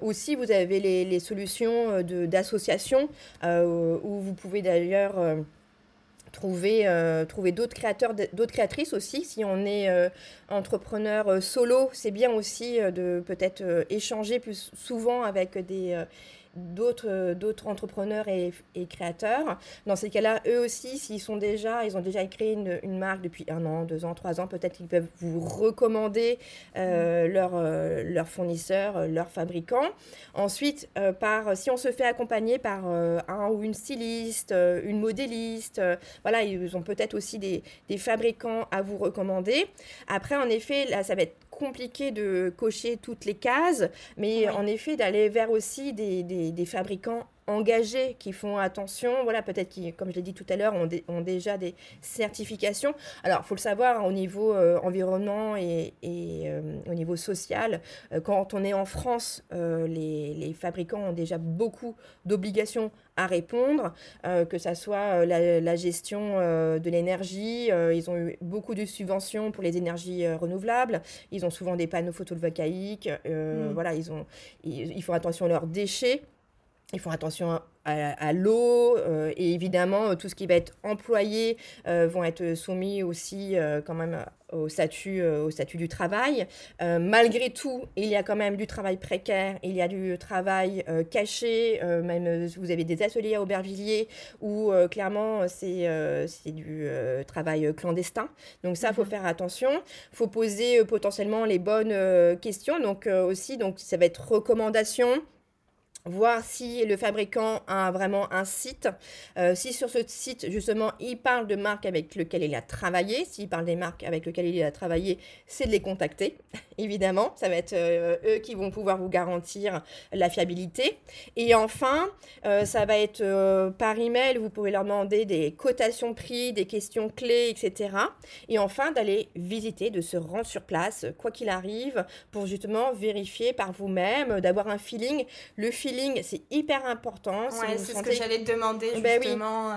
ou si vous avez les, les solutions d'association où vous pouvez d'ailleurs trouver, euh, trouver d'autres créateurs, d'autres créatrices aussi. Si on est euh, entrepreneur euh, solo, c'est bien aussi de peut-être échanger plus souvent avec des d'autres d'autres entrepreneurs et, et, créateurs. Dans ces cas-là, eux aussi, s'ils sont déjà, ils ont déjà créé une, une, marque depuis un an, deux ans, trois ans, peut-être qu'ils peuvent vous recommander euh, mm. leur, euh, leur fournisseur, euh, leur fabricant. Ensuite, par, si on se fait accompagner par un ou une styliste, une modéliste, voilà, ils ont peut-être aussi des, des fabricants à vous recommander. Après, en effet, là, ça va être compliqué de cocher toutes les cases, mais en effet d'aller vers aussi des, des, des fabricants engagés qui font attention, voilà, peut-être qui, comme je l'ai dit tout à l'heure, ont, ont, déjà des certifications. Alors, il faut le savoir, hein, au niveau euh, environnement et, et euh, au niveau social, euh, quand on est en France, les, les, fabricants ont déjà beaucoup d'obligations à répondre, que ça soit la, la, gestion de l'énergie, ils ont eu beaucoup de subventions pour les énergies renouvelables, ils ont souvent des panneaux photovoltaïques, mmh. voilà, ils, ont, ils, ils font attention à leurs déchets. Ils font attention à, l'eau euh, et évidemment tout ce qui va être employé euh, vont être soumis aussi euh, quand même au statut, au statut du travail. malgré tout, il y a quand même du travail précaire, il y a du travail caché, même vous avez des ateliers à Aubervilliers où clairement c'est c'est du travail clandestin. Donc ça, il faut mhm. faire attention. Il faut poser potentiellement les bonnes questions. Donc aussi, donc, ça va être recommandation voir si le fabricant a vraiment un site, euh, si sur ce site justement il parle de marques avec lesquelles il a travaillé, s'il parle des marques avec lesquelles il a travaillé, c'est de les contacter, évidemment, ça va être euh, eux qui vont pouvoir vous garantir la fiabilité. Et enfin, euh, ça va être par email, vous pouvez leur demander des cotations prix, des questions clés, etc. Et enfin, d'aller visiter, de se rendre sur place, quoi qu'il arrive, pour justement vérifier par vous-même, d'avoir un feeling. Le feeling c'est hyper important. ouais, c'est ce que j'allais te demander ben justement.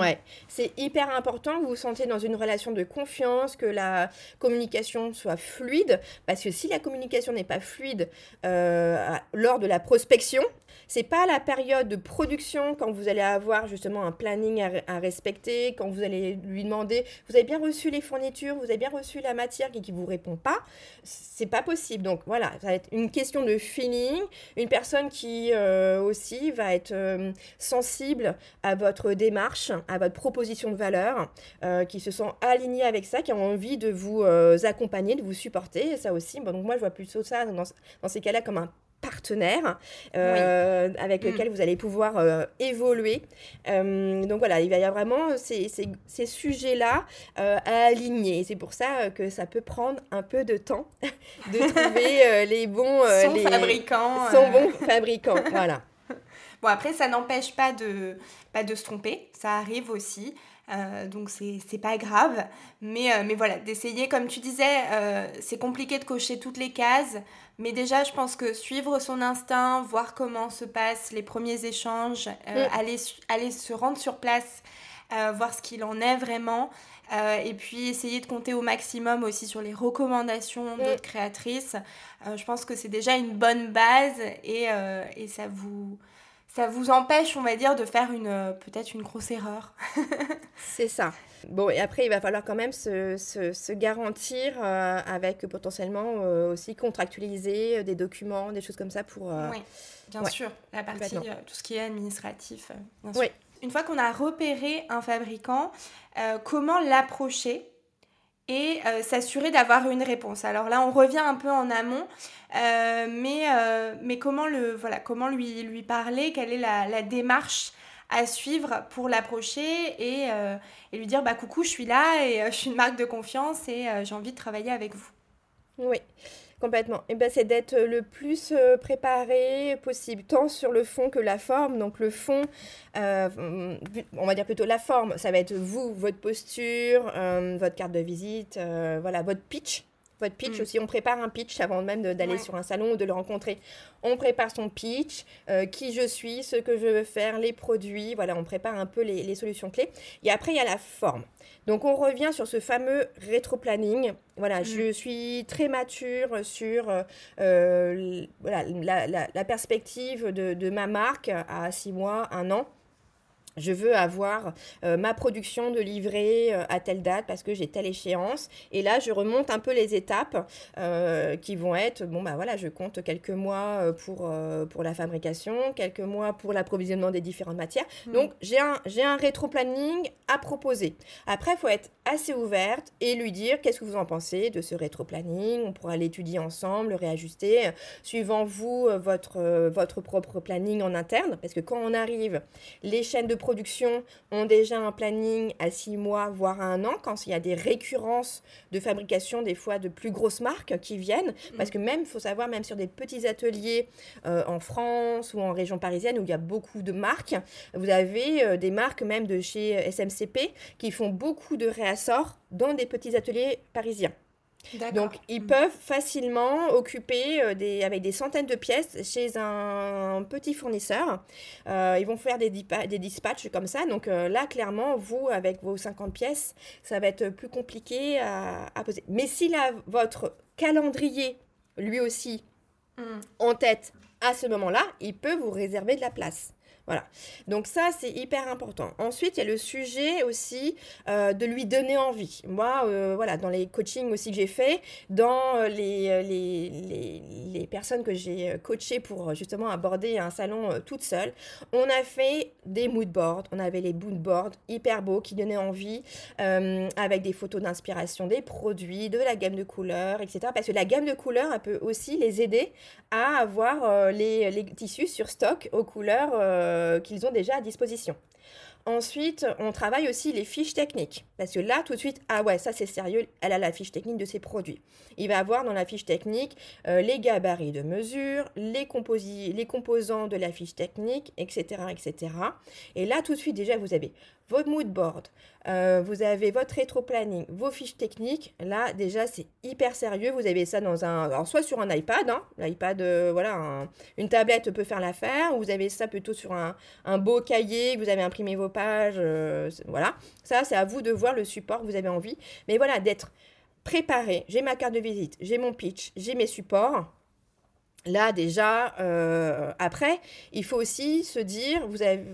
Ouais, c'est hyper important que vous vous sentez dans une relation de confiance, que la communication soit fluide, parce que si la communication n'est pas fluide euh, lors de la prospection, c'est pas la période de production quand vous allez avoir justement un planning à, respecter, quand vous allez lui demander vous avez bien reçu les fournitures, vous avez bien reçu la matière qui, qui vous répond pas. C'est pas possible. Donc voilà, ça va être une question de feeling, une personne qui euh, aussi va être euh, sensible à votre démarche, à votre proposition de valeur, euh, qui se sent alignée avec ça, qui a envie de vous accompagner, de vous supporter. Et ça aussi, bon, donc moi je vois plutôt ça dans, dans ces cas-là comme un partenaire euh, avec lequel vous allez pouvoir euh, évoluer. Euh, donc voilà, il va y avoir vraiment ces, ces, ces sujets-là à aligner. C'est pour ça que ça peut prendre un peu de temps de trouver les bons... Son les, fabricant. Son bon fabricant, voilà. Bon, après, ça n'empêche pas de, pas de se tromper, ça arrive aussi. Euh, donc c'est pas grave. Mais, euh, mais voilà, d'essayer, comme tu disais, euh, c'est compliqué de cocher toutes les cases. Mais déjà, je pense que suivre son instinct, voir comment se passent les premiers échanges, aller, aller se rendre sur place, voir ce qu'il en est vraiment. et puis essayer de compter au maximum aussi sur les recommandations d'autres créatrices. je pense que c'est déjà une bonne base et, et ça vous ça vous empêche, on va dire, de faire une euh, peut-être une grosse erreur. c'est ça. Bon, et après, il va falloir quand même se, se, garantir euh, avec potentiellement euh, aussi contractualiser des documents, des choses comme ça pour... oui, bien sûr. La partie, tout ce qui est administratif, bien sûr. Oui. une fois qu'on a repéré un fabricant, comment l'approcher et s'assurer d'avoir une réponse. Alors là, on revient un peu en amont, mais, mais comment, le, voilà, comment lui, lui parler, quelle est la, la démarche à suivre pour l'approcher et, et, lui dire bah coucou je suis là et je suis une marque de confiance et j'ai envie de travailler avec vous? Oui. Complètement. Et eh ben, c'est d'être le plus euh, préparé possible, tant sur le fond que la forme. Donc le fond, euh, on va dire plutôt la forme, ça va être vous, votre posture, euh, votre carte de visite, voilà, votre pitch. Pitch mm. aussi, on prépare un pitch avant même d'aller sur un salon ou de le rencontrer. On prépare son pitch, qui je suis, ce que je veux faire, les produits, voilà, on prépare un peu les, les solutions clés. Et après, il y a la forme. Donc on revient sur ce fameux rétro-planning. Voilà, mm. je suis très mature sur euh, euh, la, perspective de, de, ma marque à six mois, un an je veux avoir euh, ma production de livret euh, à telle date parce que j'ai telle échéance. Et là, je remonte un peu les étapes euh, qui vont être, bon, bah voilà, je compte quelques mois pour, pour la fabrication, quelques mois pour l'approvisionnement des différentes matières. Mmh. Donc, j'ai un, j'ai un rétro-planning à proposer. Après, il faut être assez ouverte et lui dire qu'est-ce que vous en pensez de ce rétro-planning. On pourra l'étudier ensemble, le réajuster, suivant vous, votre, votre propre planning en interne. Parce que quand on arrive, les chaînes de production ont déjà un planning à six mois, voire à un an, quand il y a des récurrences de fabrication, des fois de plus grosses marques qui viennent. Mm. Parce que même, il faut savoir, même sur des petits ateliers euh, en France ou en région parisienne où il y a beaucoup de marques, vous avez euh, des marques même de chez SMCP qui font beaucoup de réassorts dans des petits ateliers parisiens. Donc, ils mm. peuvent facilement occuper euh, des, avec des centaines de pièces chez un petit fournisseur. Euh, ils vont faire des, des dispatchs comme ça. Donc euh, là, clairement, vous, avec vos 50 pièces, ça va être plus compliqué à, poser. Mais si votre calendrier, lui aussi, mm. en tête à ce moment-là, il peut vous réserver de la place. Voilà. Donc ça, c'est hyper important. Ensuite, il y a le sujet aussi euh, de lui donner envie. Moi, euh, voilà, dans les coachings aussi que j'ai fait, dans euh, les, les, les, personnes que j'ai coachées pour justement aborder un salon toute seule, on a fait des mood boards. On avait les mood boards hyper beaux qui donnaient envie avec des photos d'inspiration des produits, de la gamme de couleurs, etc. Parce que la gamme de couleurs, elle peut aussi les aider à avoir les, les tissus sur stock aux couleurs euh, qu'ils ont déjà à disposition. Ensuite, on travaille aussi les fiches techniques. Parce que là, tout de suite, ah ouais, ça c'est sérieux, elle a la fiche technique de ses produits. Il va avoir dans la fiche technique euh, les gabarits de mesure, les, les composants de la fiche technique, etc., etc. Et là, tout de suite, déjà, vous avez votre mood board, euh, vous avez votre rétro-planning, vos fiches techniques. Là, déjà, c'est hyper sérieux. Vous avez ça dans un. Alors, soit sur un iPad, hein, l'iPad, euh, voilà, une tablette peut faire l'affaire, ou vous avez ça plutôt sur un, beau cahier, vous avez imprimé vos pages. Euh, voilà. Ça, c'est à vous de voir le support que vous avez envie. Mais voilà, d'être préparé. J'ai ma carte de visite, j'ai mon pitch, j'ai mes supports. Là, déjà, après, il faut aussi se dire, vous avez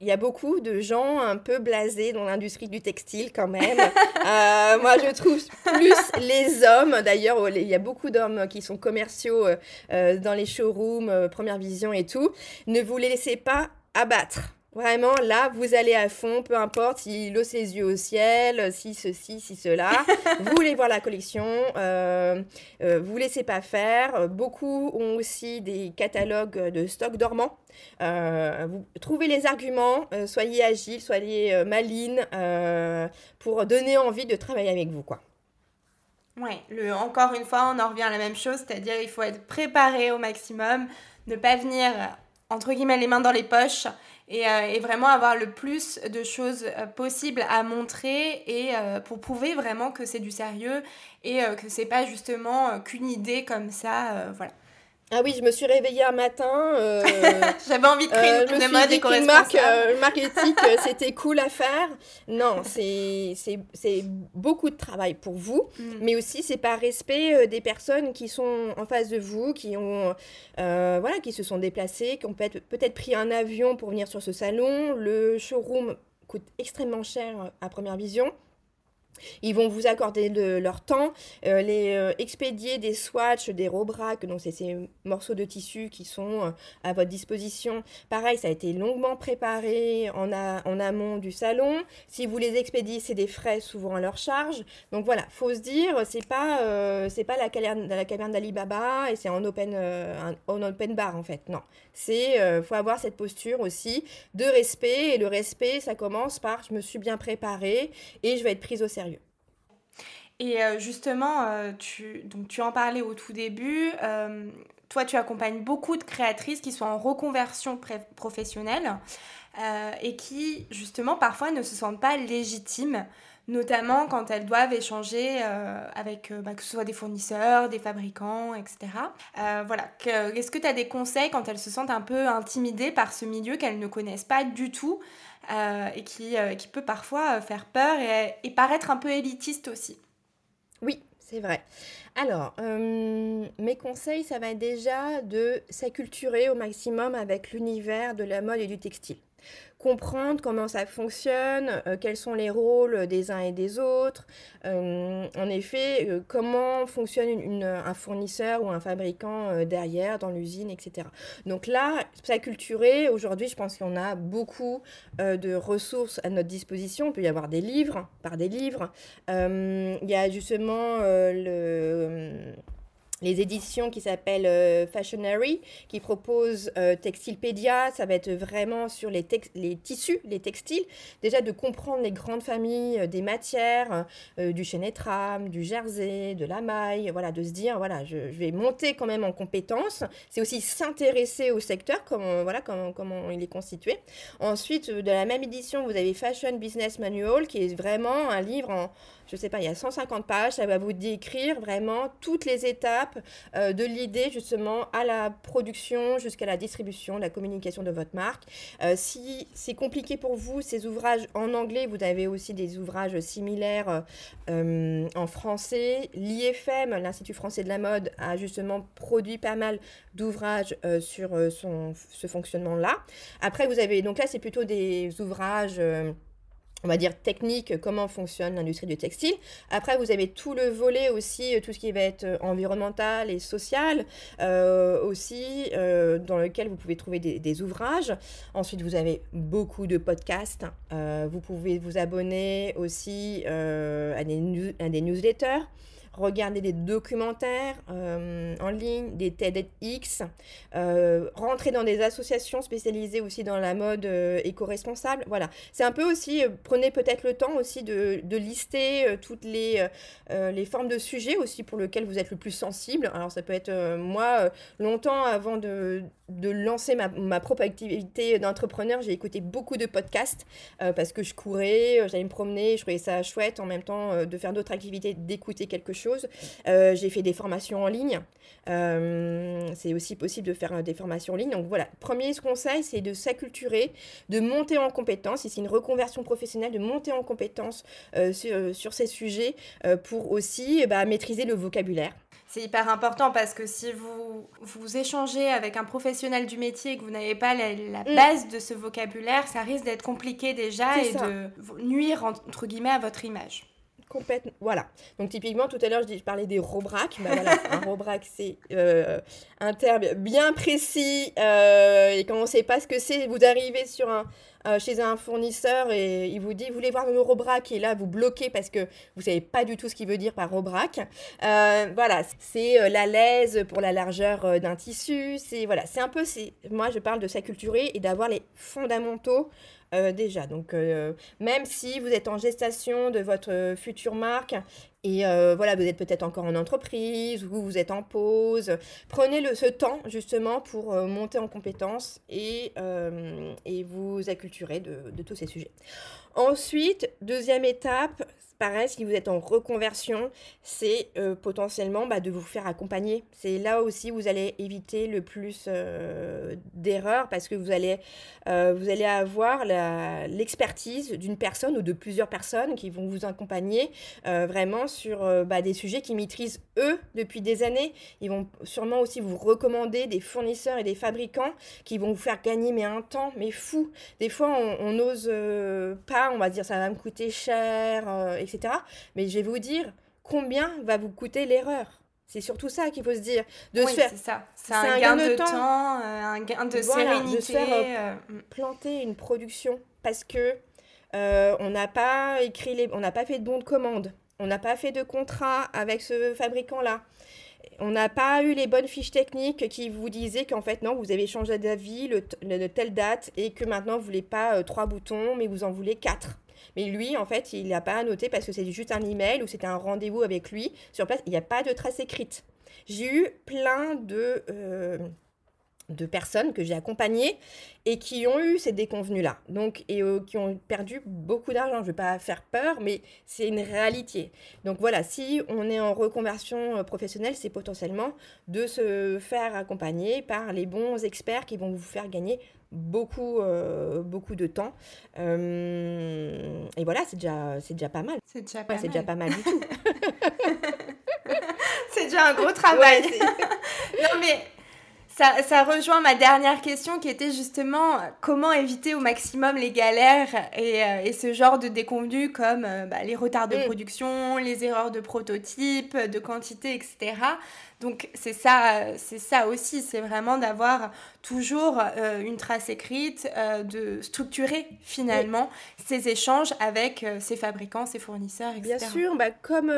il y a beaucoup de gens un peu blasés dans l'industrie du textile quand même. Euh, moi, je trouve plus les hommes, d'ailleurs, il y a beaucoup d'hommes qui sont commerciaux euh, euh, dans les showrooms, Première Vision et tout. Ne vous laissez pas abattre. Vraiment, là, vous allez à fond, peu importe s'il ose ses yeux au ciel, si ceci, si cela. vous voulez voir la collection, euh, euh, vous laissez pas faire. Beaucoup ont aussi des catalogues de stock dormant. Euh, vous trouvez les arguments, soyez agile, soyez maline pour donner envie de travailler avec vous, quoi. Ouais, le, encore une fois, on en revient à la même chose, c'est-à-dire il faut être préparé au maximum, ne pas venir entre guillemets les mains dans les poches euh, et, vraiment avoir le plus de choses euh, possibles à montrer et euh, pour prouver vraiment que c'est du sérieux et que c'est pas justement qu'une idée comme ça voilà ah oui, je me suis réveillée un matin. Euh, J'avais envie de créer une, euh, mode une marque, euh, marque éthique, euh, c'était cool à faire. Non, c'est beaucoup de travail pour vous, mm. mais aussi c'est par respect des personnes qui sont en face de vous, qui ont voilà, qui se sont déplacées, qui ont peut-être peut pris un avion pour venir sur ce salon. Le showroom coûte extrêmement cher à première vision. Ils vont vous accorder leur temps, euh, les euh, expédier des swatchs, des robracs, donc c'est ces morceaux de tissu qui sont euh, à votre disposition. Pareil, ça a été longuement préparé en, en amont du salon. Si vous les expédiez, c'est des frais souvent à leur charge. Donc voilà, faut se dire, c'est pas c'est pas la caverne, la caverne d'Alibaba et c'est en open en open bar en fait. Non, c'est faut avoir cette posture aussi de respect et le respect, ça commence par je me suis bien préparée et je vais être prise au sérieux. Et euh, justement, euh, tu, donc tu en parlais au tout début. Euh, toi, tu accompagnes beaucoup de créatrices qui sont en reconversion professionnelle et qui, justement, parfois ne se sentent pas légitimes, notamment quand elles doivent échanger avec, bah, que ce soit des fournisseurs, des fabricants, etc. voilà. Est-ce que tu as des conseils quand elles se sentent un peu intimidées par ce milieu qu'elles ne connaissent pas du tout et qui, qui peut parfois faire peur et paraître un peu élitiste aussi? Oui, c'est vrai. Alors, euh, mes conseils, ça va déjà de s'acculturer au maximum avec l'univers de la mode et du textile comprendre comment ça fonctionne, euh, quels sont les rôles des uns et des autres, euh, en effet, euh, comment fonctionne un fournisseur ou un fabricant derrière, dans l'usine, etc. Donc là, s'acculturer, aujourd'hui, je pense qu'on a beaucoup de ressources à notre disposition. Il peut y avoir des livres, par des livres. il y a justement le les éditions qui s'appellent euh, Fashionary, qui proposent euh, Textilpedia. Ça va être vraiment sur les, tissus, les textiles. Déjà de comprendre les grandes familles euh, des matières, du chénétram, du jersey, de la maille. Voilà, de se dire, voilà, je, vais monter quand même en compétences. C'est aussi s'intéresser au secteur, comment, voilà, comment, comment il est constitué. Ensuite, de la même édition, vous avez Fashion Business Manual, qui est vraiment un livre en je sais pas, il y a 150 pages, ça va vous décrire vraiment toutes les étapes euh, de l'idée justement à la production jusqu'à la distribution, la communication de votre marque. Euh, si c'est compliqué pour vous, ces ouvrages en anglais, vous avez aussi des ouvrages similaires euh, en français. L'IFM, l'Institut français de la mode, a justement produit pas mal d'ouvrages sur ce fonctionnement-là. Après, vous avez, donc là, c'est plutôt des ouvrages on va dire technique, comment fonctionne l'industrie du textile. Après, vous avez tout le volet aussi, euh, tout ce qui va être euh, environnemental et social, euh, aussi, dans lequel vous pouvez trouver des, ouvrages. Ensuite, vous avez beaucoup de podcasts. vous pouvez vous abonner aussi à des newsletters regarder des documentaires euh, en ligne, des TEDx, euh, rentrer dans des associations spécialisées aussi dans la mode euh, éco-responsable. Voilà, c'est un peu aussi, prenez peut-être le temps aussi de, lister toutes les, les formes de sujets aussi pour lesquels vous êtes le plus sensible. Alors ça peut être moi, longtemps avant de, de lancer ma, ma propre activité d'entrepreneur, j'ai écouté beaucoup de podcasts parce que je courais, j'allais me promener, je trouvais ça chouette en même temps de faire d'autres activités, d'écouter quelque chose euh, j'ai fait des formations en ligne. Euh, c'est aussi possible de faire euh, des formations en ligne. Donc voilà, premier conseil, c'est de s'acculturer, de monter en compétence. Si c'est une reconversion professionnelle, de monter en compétence sur, ces sujets pour aussi bah, maîtriser le vocabulaire. C'est hyper important parce que si vous, vous échangez avec un professionnel du métier et que vous n'avez pas la, mm. base de ce vocabulaire, ça risque d'être compliqué déjà et de nuire entre guillemets à votre image. Complètement. Voilà. Donc, typiquement, tout à l'heure, je, je, parlais des robracs. Bah, voilà, un robrac, c'est euh, un terme bien précis. Euh, et quand on ne sait pas ce que c'est, vous arrivez sur un, euh, chez un fournisseur et il vous dit Vous voulez voir le robrac Et là, vous bloquez parce que vous savez pas du tout ce qu'il veut dire par robrac. voilà, c'est la laise pour la largeur d'un tissu. C'est voilà, c'est un peu. Moi, je parle de s'acculturer et d'avoir les fondamentaux euh, déjà. Donc, euh, même si vous êtes en gestation de votre future marque et euh, voilà, vous êtes peut-être encore en entreprise ou vous êtes en pause, prenez le, ce temps justement pour monter en compétences et, et vous acculturer de tous ces sujets. Ensuite, deuxième étape, pareil, si vous êtes en reconversion, c'est euh, potentiellement bah, de vous faire accompagner. C'est là aussi où vous allez éviter le plus euh, d'erreurs parce que vous allez, euh, vous allez avoir l'expertise d'une personne ou de plusieurs personnes qui vont vous accompagner vraiment sur bah, des sujets qu'ils maîtrisent eux depuis des années. Ils vont sûrement aussi vous recommander des fournisseurs et des fabricants qui vont vous faire gagner mais un temps mais fou. Des fois on n'ose euh, on va dire ça va me coûter cher, etc. Mais je vais vous dire combien va vous coûter l'erreur. C'est surtout ça qu'il faut se dire. De oui, c'est ça. C'est un, gain, de, temps, un gain de sérénité. De se faire mm. planter une production parce que euh, on n'a pas écrit les, on n'a pas fait de bon de commande, on n'a pas fait de contrat avec ce fabricant-là. On n'a pas eu les bonnes fiches techniques qui vous disaient qu'en fait, non, vous avez changé d'avis de telle date et que maintenant, vous voulez pas euh, trois boutons, mais vous en voulez quatre. Mais lui, en fait, il n'a pas à parce que c'est juste un email ou c'était un rendez-vous avec lui. Sur place, il n'y a pas de trace écrite. J'ai eu plein de... Euh, de personnes que j'ai accompagnées et qui ont eu ces déconvenus-là. Donc, et euh, qui ont perdu beaucoup d'argent. Je ne vais pas faire peur, mais c'est une réalité. Donc voilà, si on est en reconversion euh, professionnelle, c'est potentiellement de se faire accompagner par les bons experts qui vont vous faire gagner beaucoup, euh, beaucoup de temps. et voilà, c'est déjà, c'est déjà pas mal. C'est déjà pas mal. C'est déjà pas mal du tout. c'est déjà un gros travail. non mais ça, rejoint ma dernière question qui était justement comment éviter au maximum les galères et, euh, ce genre de déconvenus comme euh, bah, les retards de mm. production, les erreurs de prototype, de quantité, etc. Donc c'est ça, c'est ça aussi, c'est vraiment d'avoir toujours euh, une trace écrite, euh, de structurer finalement ces échanges avec euh, ses fabricants, ses fournisseurs, etc. Bien sûr, bah, comme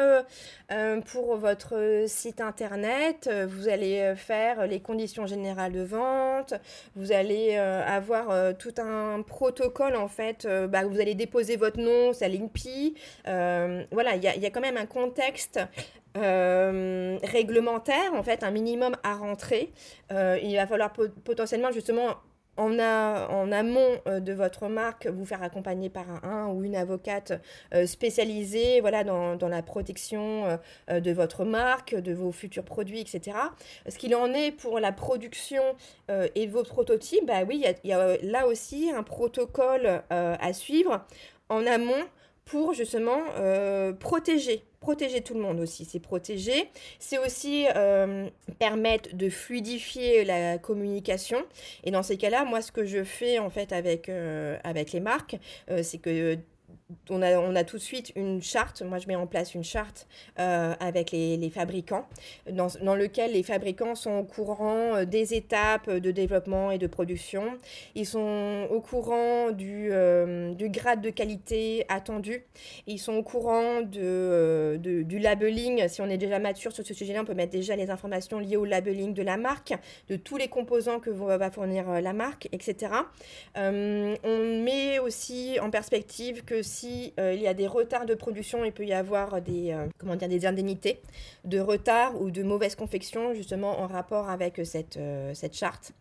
pour votre site internet, vous allez faire les conditions générales de vente, vous allez avoir tout un protocole en fait, bah, vous allez déposer votre nom, à l'INPI. voilà, il y a quand même un contexte euh, réglementaire, en fait, un minimum à rentrer. Euh, il va falloir potentiellement justement en, en amont euh, de votre marque vous faire accompagner par un, ou une avocate spécialisée voilà, dans, dans, la protection de votre marque, de vos futurs produits, etc. Ce qu'il en est pour la production et vos prototypes, bah oui, il y, a là aussi un protocole à suivre en amont pour justement protéger protéger tout le monde aussi, c'est protéger. C'est aussi euh, permettre de fluidifier la communication. Et dans ces cas-là, moi, ce que je fais en fait avec, euh, avec les marques, euh, c'est que on a, on a tout de suite une charte, moi je mets en place une charte euh, avec les, les fabricants, dans, dans, lequel les fabricants sont au courant euh, des étapes de développement et de production. Ils sont au courant du, euh, du grade de qualité attendu. Ils sont au courant de, de, du labeling. Si on est déjà mature sur ce sujet-là, on peut mettre déjà les informations liées au labeling de la marque, de tous les composants que va fournir la marque, etc. on met aussi en perspective que si si euh, il y a des retards de production, il peut y avoir des, euh, comment dire, des indemnités de retard ou de mauvaise confection, justement en rapport avec cette, euh, cette charte.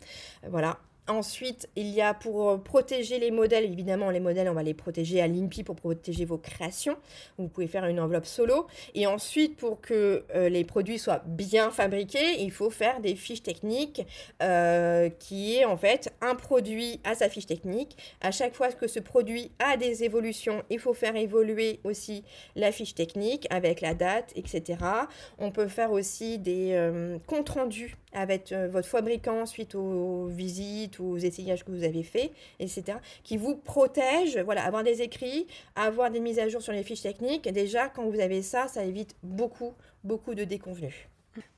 Voilà. Ensuite, il y a pour euh, protéger les modèles, évidemment, les modèles, on va les protéger à l'INPI pour protéger vos créations. Vous pouvez faire une enveloppe solo. Et ensuite, pour que euh, les produits soient bien fabriqués, il faut faire des fiches techniques euh, qui est en fait un produit à sa fiche technique. À chaque fois que ce produit a des évolutions, il faut faire évoluer aussi la fiche technique avec la date, etc. On peut faire aussi des comptes rendus avec votre fabricant suite aux visites aux essayages que vous avez faits, etc., qui vous protègent, voilà, avoir des écrits, avoir des mises à jour sur les fiches techniques. Déjà, quand vous avez ça, ça évite beaucoup, beaucoup de déconvenus.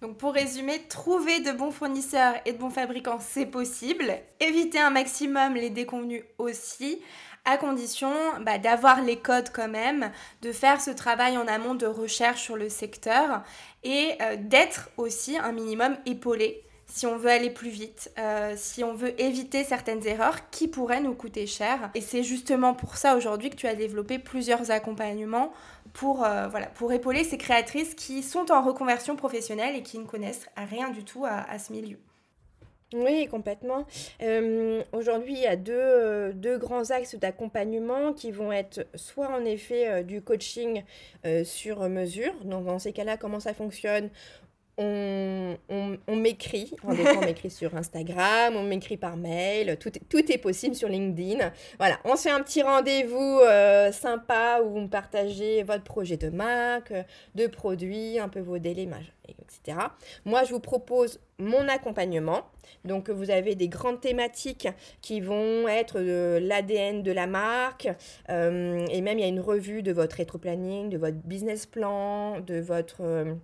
Donc pour résumer, trouver de bons fournisseurs et de bons fabricants, c'est possible. Éviter un maximum les déconvenus aussi, à condition bah, d'avoir les codes quand même, de faire ce travail en amont de recherche sur le secteur et euh, d'être aussi un minimum épaulé si on veut aller plus vite, euh, si on veut éviter certaines erreurs qui pourraient nous coûter cher. Et c'est justement pour ça aujourd'hui que tu as développé plusieurs accompagnements pour, euh, épauler ces créatrices qui sont en reconversion professionnelle et qui ne connaissent rien du tout à, ce milieu. Oui, complètement. Euh, aujourd'hui, il y a deux, deux grands axes d'accompagnement qui vont être soit en effet du coaching sur mesure. Donc dans ces cas-là, comment ça fonctionne? On, on, m'écrit, on m'écrit sur Instagram, on m'écrit par mail, tout, tout, est possible sur LinkedIn. Voilà, on se fait un petit rendez-vous euh, sympa où vous me partagez votre projet de marque, de produit, un peu vos délais, etc. Moi, je vous propose mon accompagnement. Donc, vous avez des grandes thématiques qui vont être l'ADN de la marque. Euh, et même, il y a une revue de votre rétro-planning, de votre business plan, de votre...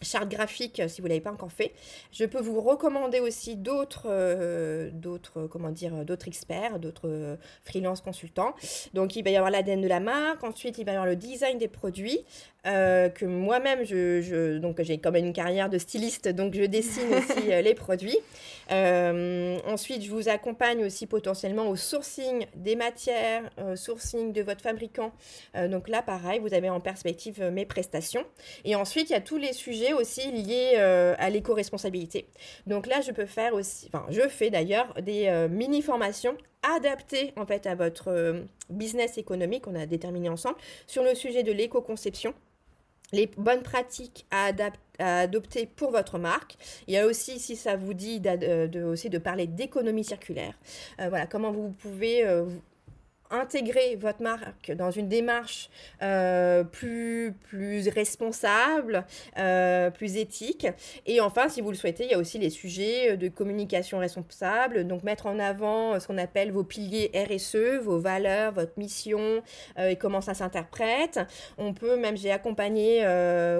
Euh, charte graphique si vous l'avez pas encore fait. Je peux vous recommander aussi d'autres euh, d'autres comment dire d'autres experts, d'autres euh, freelance consultants. Donc il va y avoir l'ADN de la marque, ensuite il va y avoir le design des produits, euh, que moi-même, je, je, donc j'ai quand même une carrière de styliste, donc je dessine aussi euh, les produits. Euh, ensuite, je vous accompagne aussi potentiellement au sourcing des matières, sourcing de votre fabricant. donc là, pareil, vous avez en perspective mes prestations. Et ensuite, il y a tous les sujets aussi liés à l'éco-responsabilité. Donc là, je peux faire aussi, enfin, je fais d'ailleurs des mini-formations adaptées en fait à votre business économique qu'on a déterminé ensemble sur le sujet de l'éco-conception les bonnes pratiques à, adopter pour votre marque. Il y a aussi, si ça vous dit, de, aussi de parler d'économie circulaire. Euh, voilà, comment vous pouvez euh, intégrer votre marque dans une démarche euh, plus, plus responsable, euh, plus éthique. Et enfin, si vous le souhaitez, il y a aussi les sujets de communication responsable, donc mettre en avant ce qu'on appelle vos piliers RSE, vos valeurs, votre mission euh, et comment ça s'interprète. On peut, même j'ai accompagné,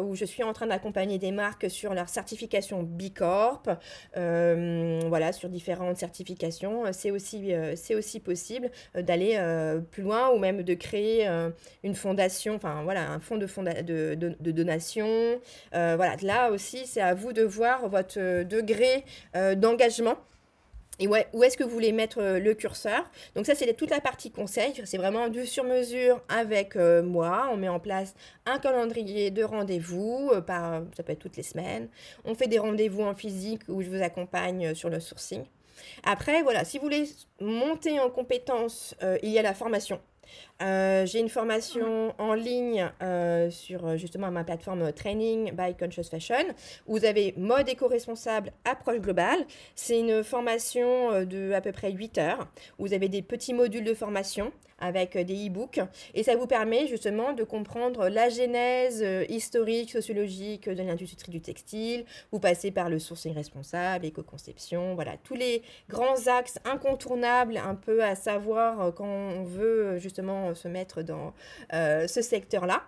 ou je suis en train d'accompagner des marques sur leur certification B Corp, voilà, sur différentes certifications. C'est aussi, c'est aussi possible d'aller euh, plus loin ou même de créer euh, une fondation, enfin voilà, un fonds de, donation. Euh, voilà, là aussi, c'est à vous de voir votre degré d'engagement. Et où est-ce que vous voulez mettre le curseur Donc ça, c'est toute la partie conseil. C'est vraiment du sur-mesure avec moi. On met en place un calendrier de rendez-vous, ça peut être toutes les semaines. On fait des rendez-vous en physique où je vous accompagne sur le sourcing. Après, voilà, si vous voulez monter en compétence, euh, il y a la formation. Euh, j'ai une formation en ligne euh, sur justement ma plateforme Training by Conscious Fashion. Où vous avez mode éco-responsable, approche globale. C'est une formation de à peu près 8 heures. Où vous avez des petits modules de formation avec euh, des e-books. Et ça vous permet justement de comprendre la genèse euh, historique, sociologique de l'industrie du textile. Vous passez par le sourcing responsable, l'éco-conception, voilà, tous les grands axes incontournables un peu à savoir euh, quand on veut justement se mettre dans ce secteur-là.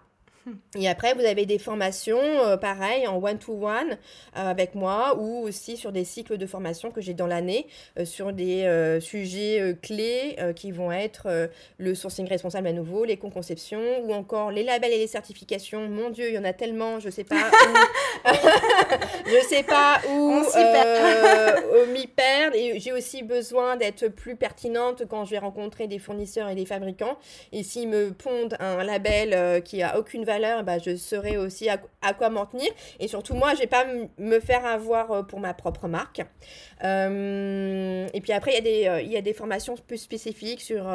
Et après, vous avez des formations, euh, pareil, en one-to-one euh, avec moi ou aussi sur des cycles de formation que j'ai dans l'année euh, sur des sujets clés qui vont être le sourcing responsable à nouveau, les conceptions ou encore les labels et les certifications. Mon Dieu, il y en a tellement, je sais pas où, je sais pas où m'y perdre. Et j'ai aussi besoin d'être plus pertinente quand je vais rencontrer des fournisseurs et des fabricants. Et s'ils me pondent un label qui a aucune valeur, bah, je saurai aussi à, quoi m'en tenir. Et surtout, moi, je vais pas me faire avoir euh, pour ma propre marque. Euh, et puis après, il y, a des, euh, il y a des formations plus spécifiques sur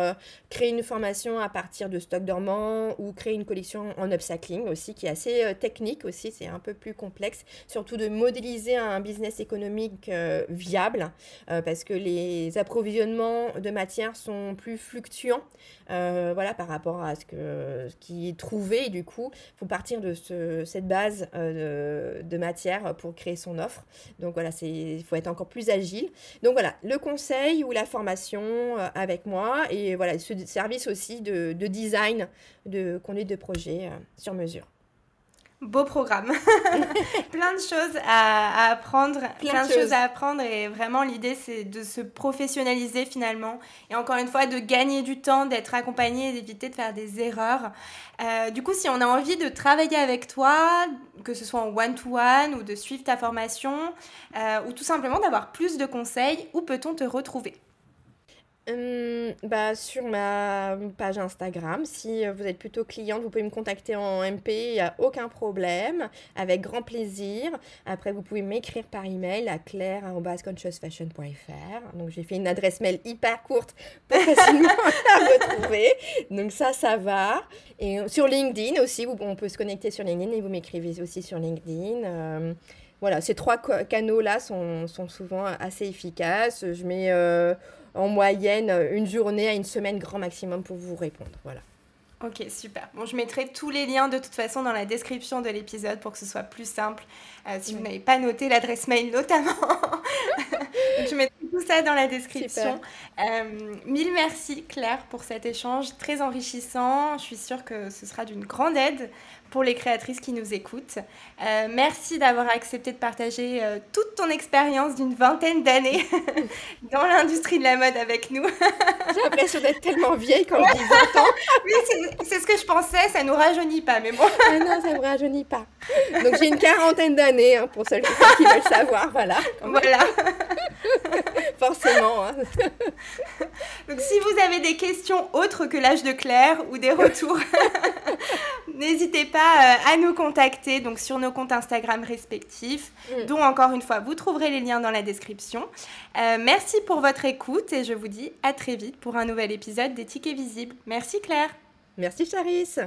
créer une formation à partir de stock dormant ou créer une collection en upcycling aussi, qui est assez technique aussi. C'est un peu plus complexe. Surtout de modéliser un business économique viable parce que les approvisionnements de matières sont plus fluctuants voilà, par rapport à ce, que, ce qui est trouvé. Du coup, il faut partir de cette base euh, de, matière pour créer son offre. Donc voilà, il faut être encore plus agile. Donc voilà, le conseil ou la formation euh, avec moi et voilà, ce service aussi de, design, de conduite de projet euh, sur mesure. Beau programme. plein de choses à, apprendre. Plein, de, choses. à apprendre. Et vraiment, l'idée, c'est de se professionnaliser finalement. Et encore une fois, de gagner du temps, d'être accompagné et d'éviter de faire des erreurs. Euh, du coup, si on a envie de travailler avec toi, que ce soit en one-to-one ou de suivre ta formation, euh, ou tout simplement d'avoir plus de conseils, où peut-on te retrouver? Hum, bah, sur ma page Instagram, si euh, vous êtes plutôt cliente, vous pouvez me contacter en MP, il n'y a aucun problème, avec grand plaisir. Après, vous pouvez m'écrire par email à claire.consciousfashion.fr. Donc, j'ai fait une adresse mail hyper courte pour facilement la retrouver. Donc, ça, ça va. Et sur LinkedIn aussi, on peut se connecter sur LinkedIn et vous m'écrivez aussi sur LinkedIn. Euh, voilà, ces trois canaux-là sont, sont, souvent assez efficaces. Je mets euh, en moyenne une journée à une semaine grand maximum pour vous répondre. Voilà. Ok, super. Bon, je mettrai tous les liens de toute façon dans la description de l'épisode pour que ce soit plus simple. Euh, si vous n'avez pas noté l'adresse mail notamment, je mettrai tout ça dans la description. Euh, mille merci Claire pour cet échange très enrichissant. Je suis sûre que ce sera d'une grande aide pour les créatrices qui nous écoutent. Euh, merci d'avoir accepté de partager euh, toute ton expérience d'une vingtaine d'années dans l'industrie de la mode avec nous. J'ai l'impression d'être tellement vieille quand je dis 20 ans. oui, c'est ce que je pensais, ça nous rajeunit pas, mais bon. ah non, ça me rajeunit pas. Donc j'ai une quarantaine d'années, hein, pour celles qui veulent savoir, voilà. Voilà. Forcément. Hein. Donc si vous avez des questions autres que l'âge de Claire ou des retours, n'hésitez pas euh, à nous contacter donc sur nos comptes Instagram respectifs, mm. dont encore une fois vous trouverez les liens dans la description. Euh, merci pour votre écoute et je vous dis à très vite pour un nouvel épisode des Tickets Visibles. Merci Claire. Merci Charisse.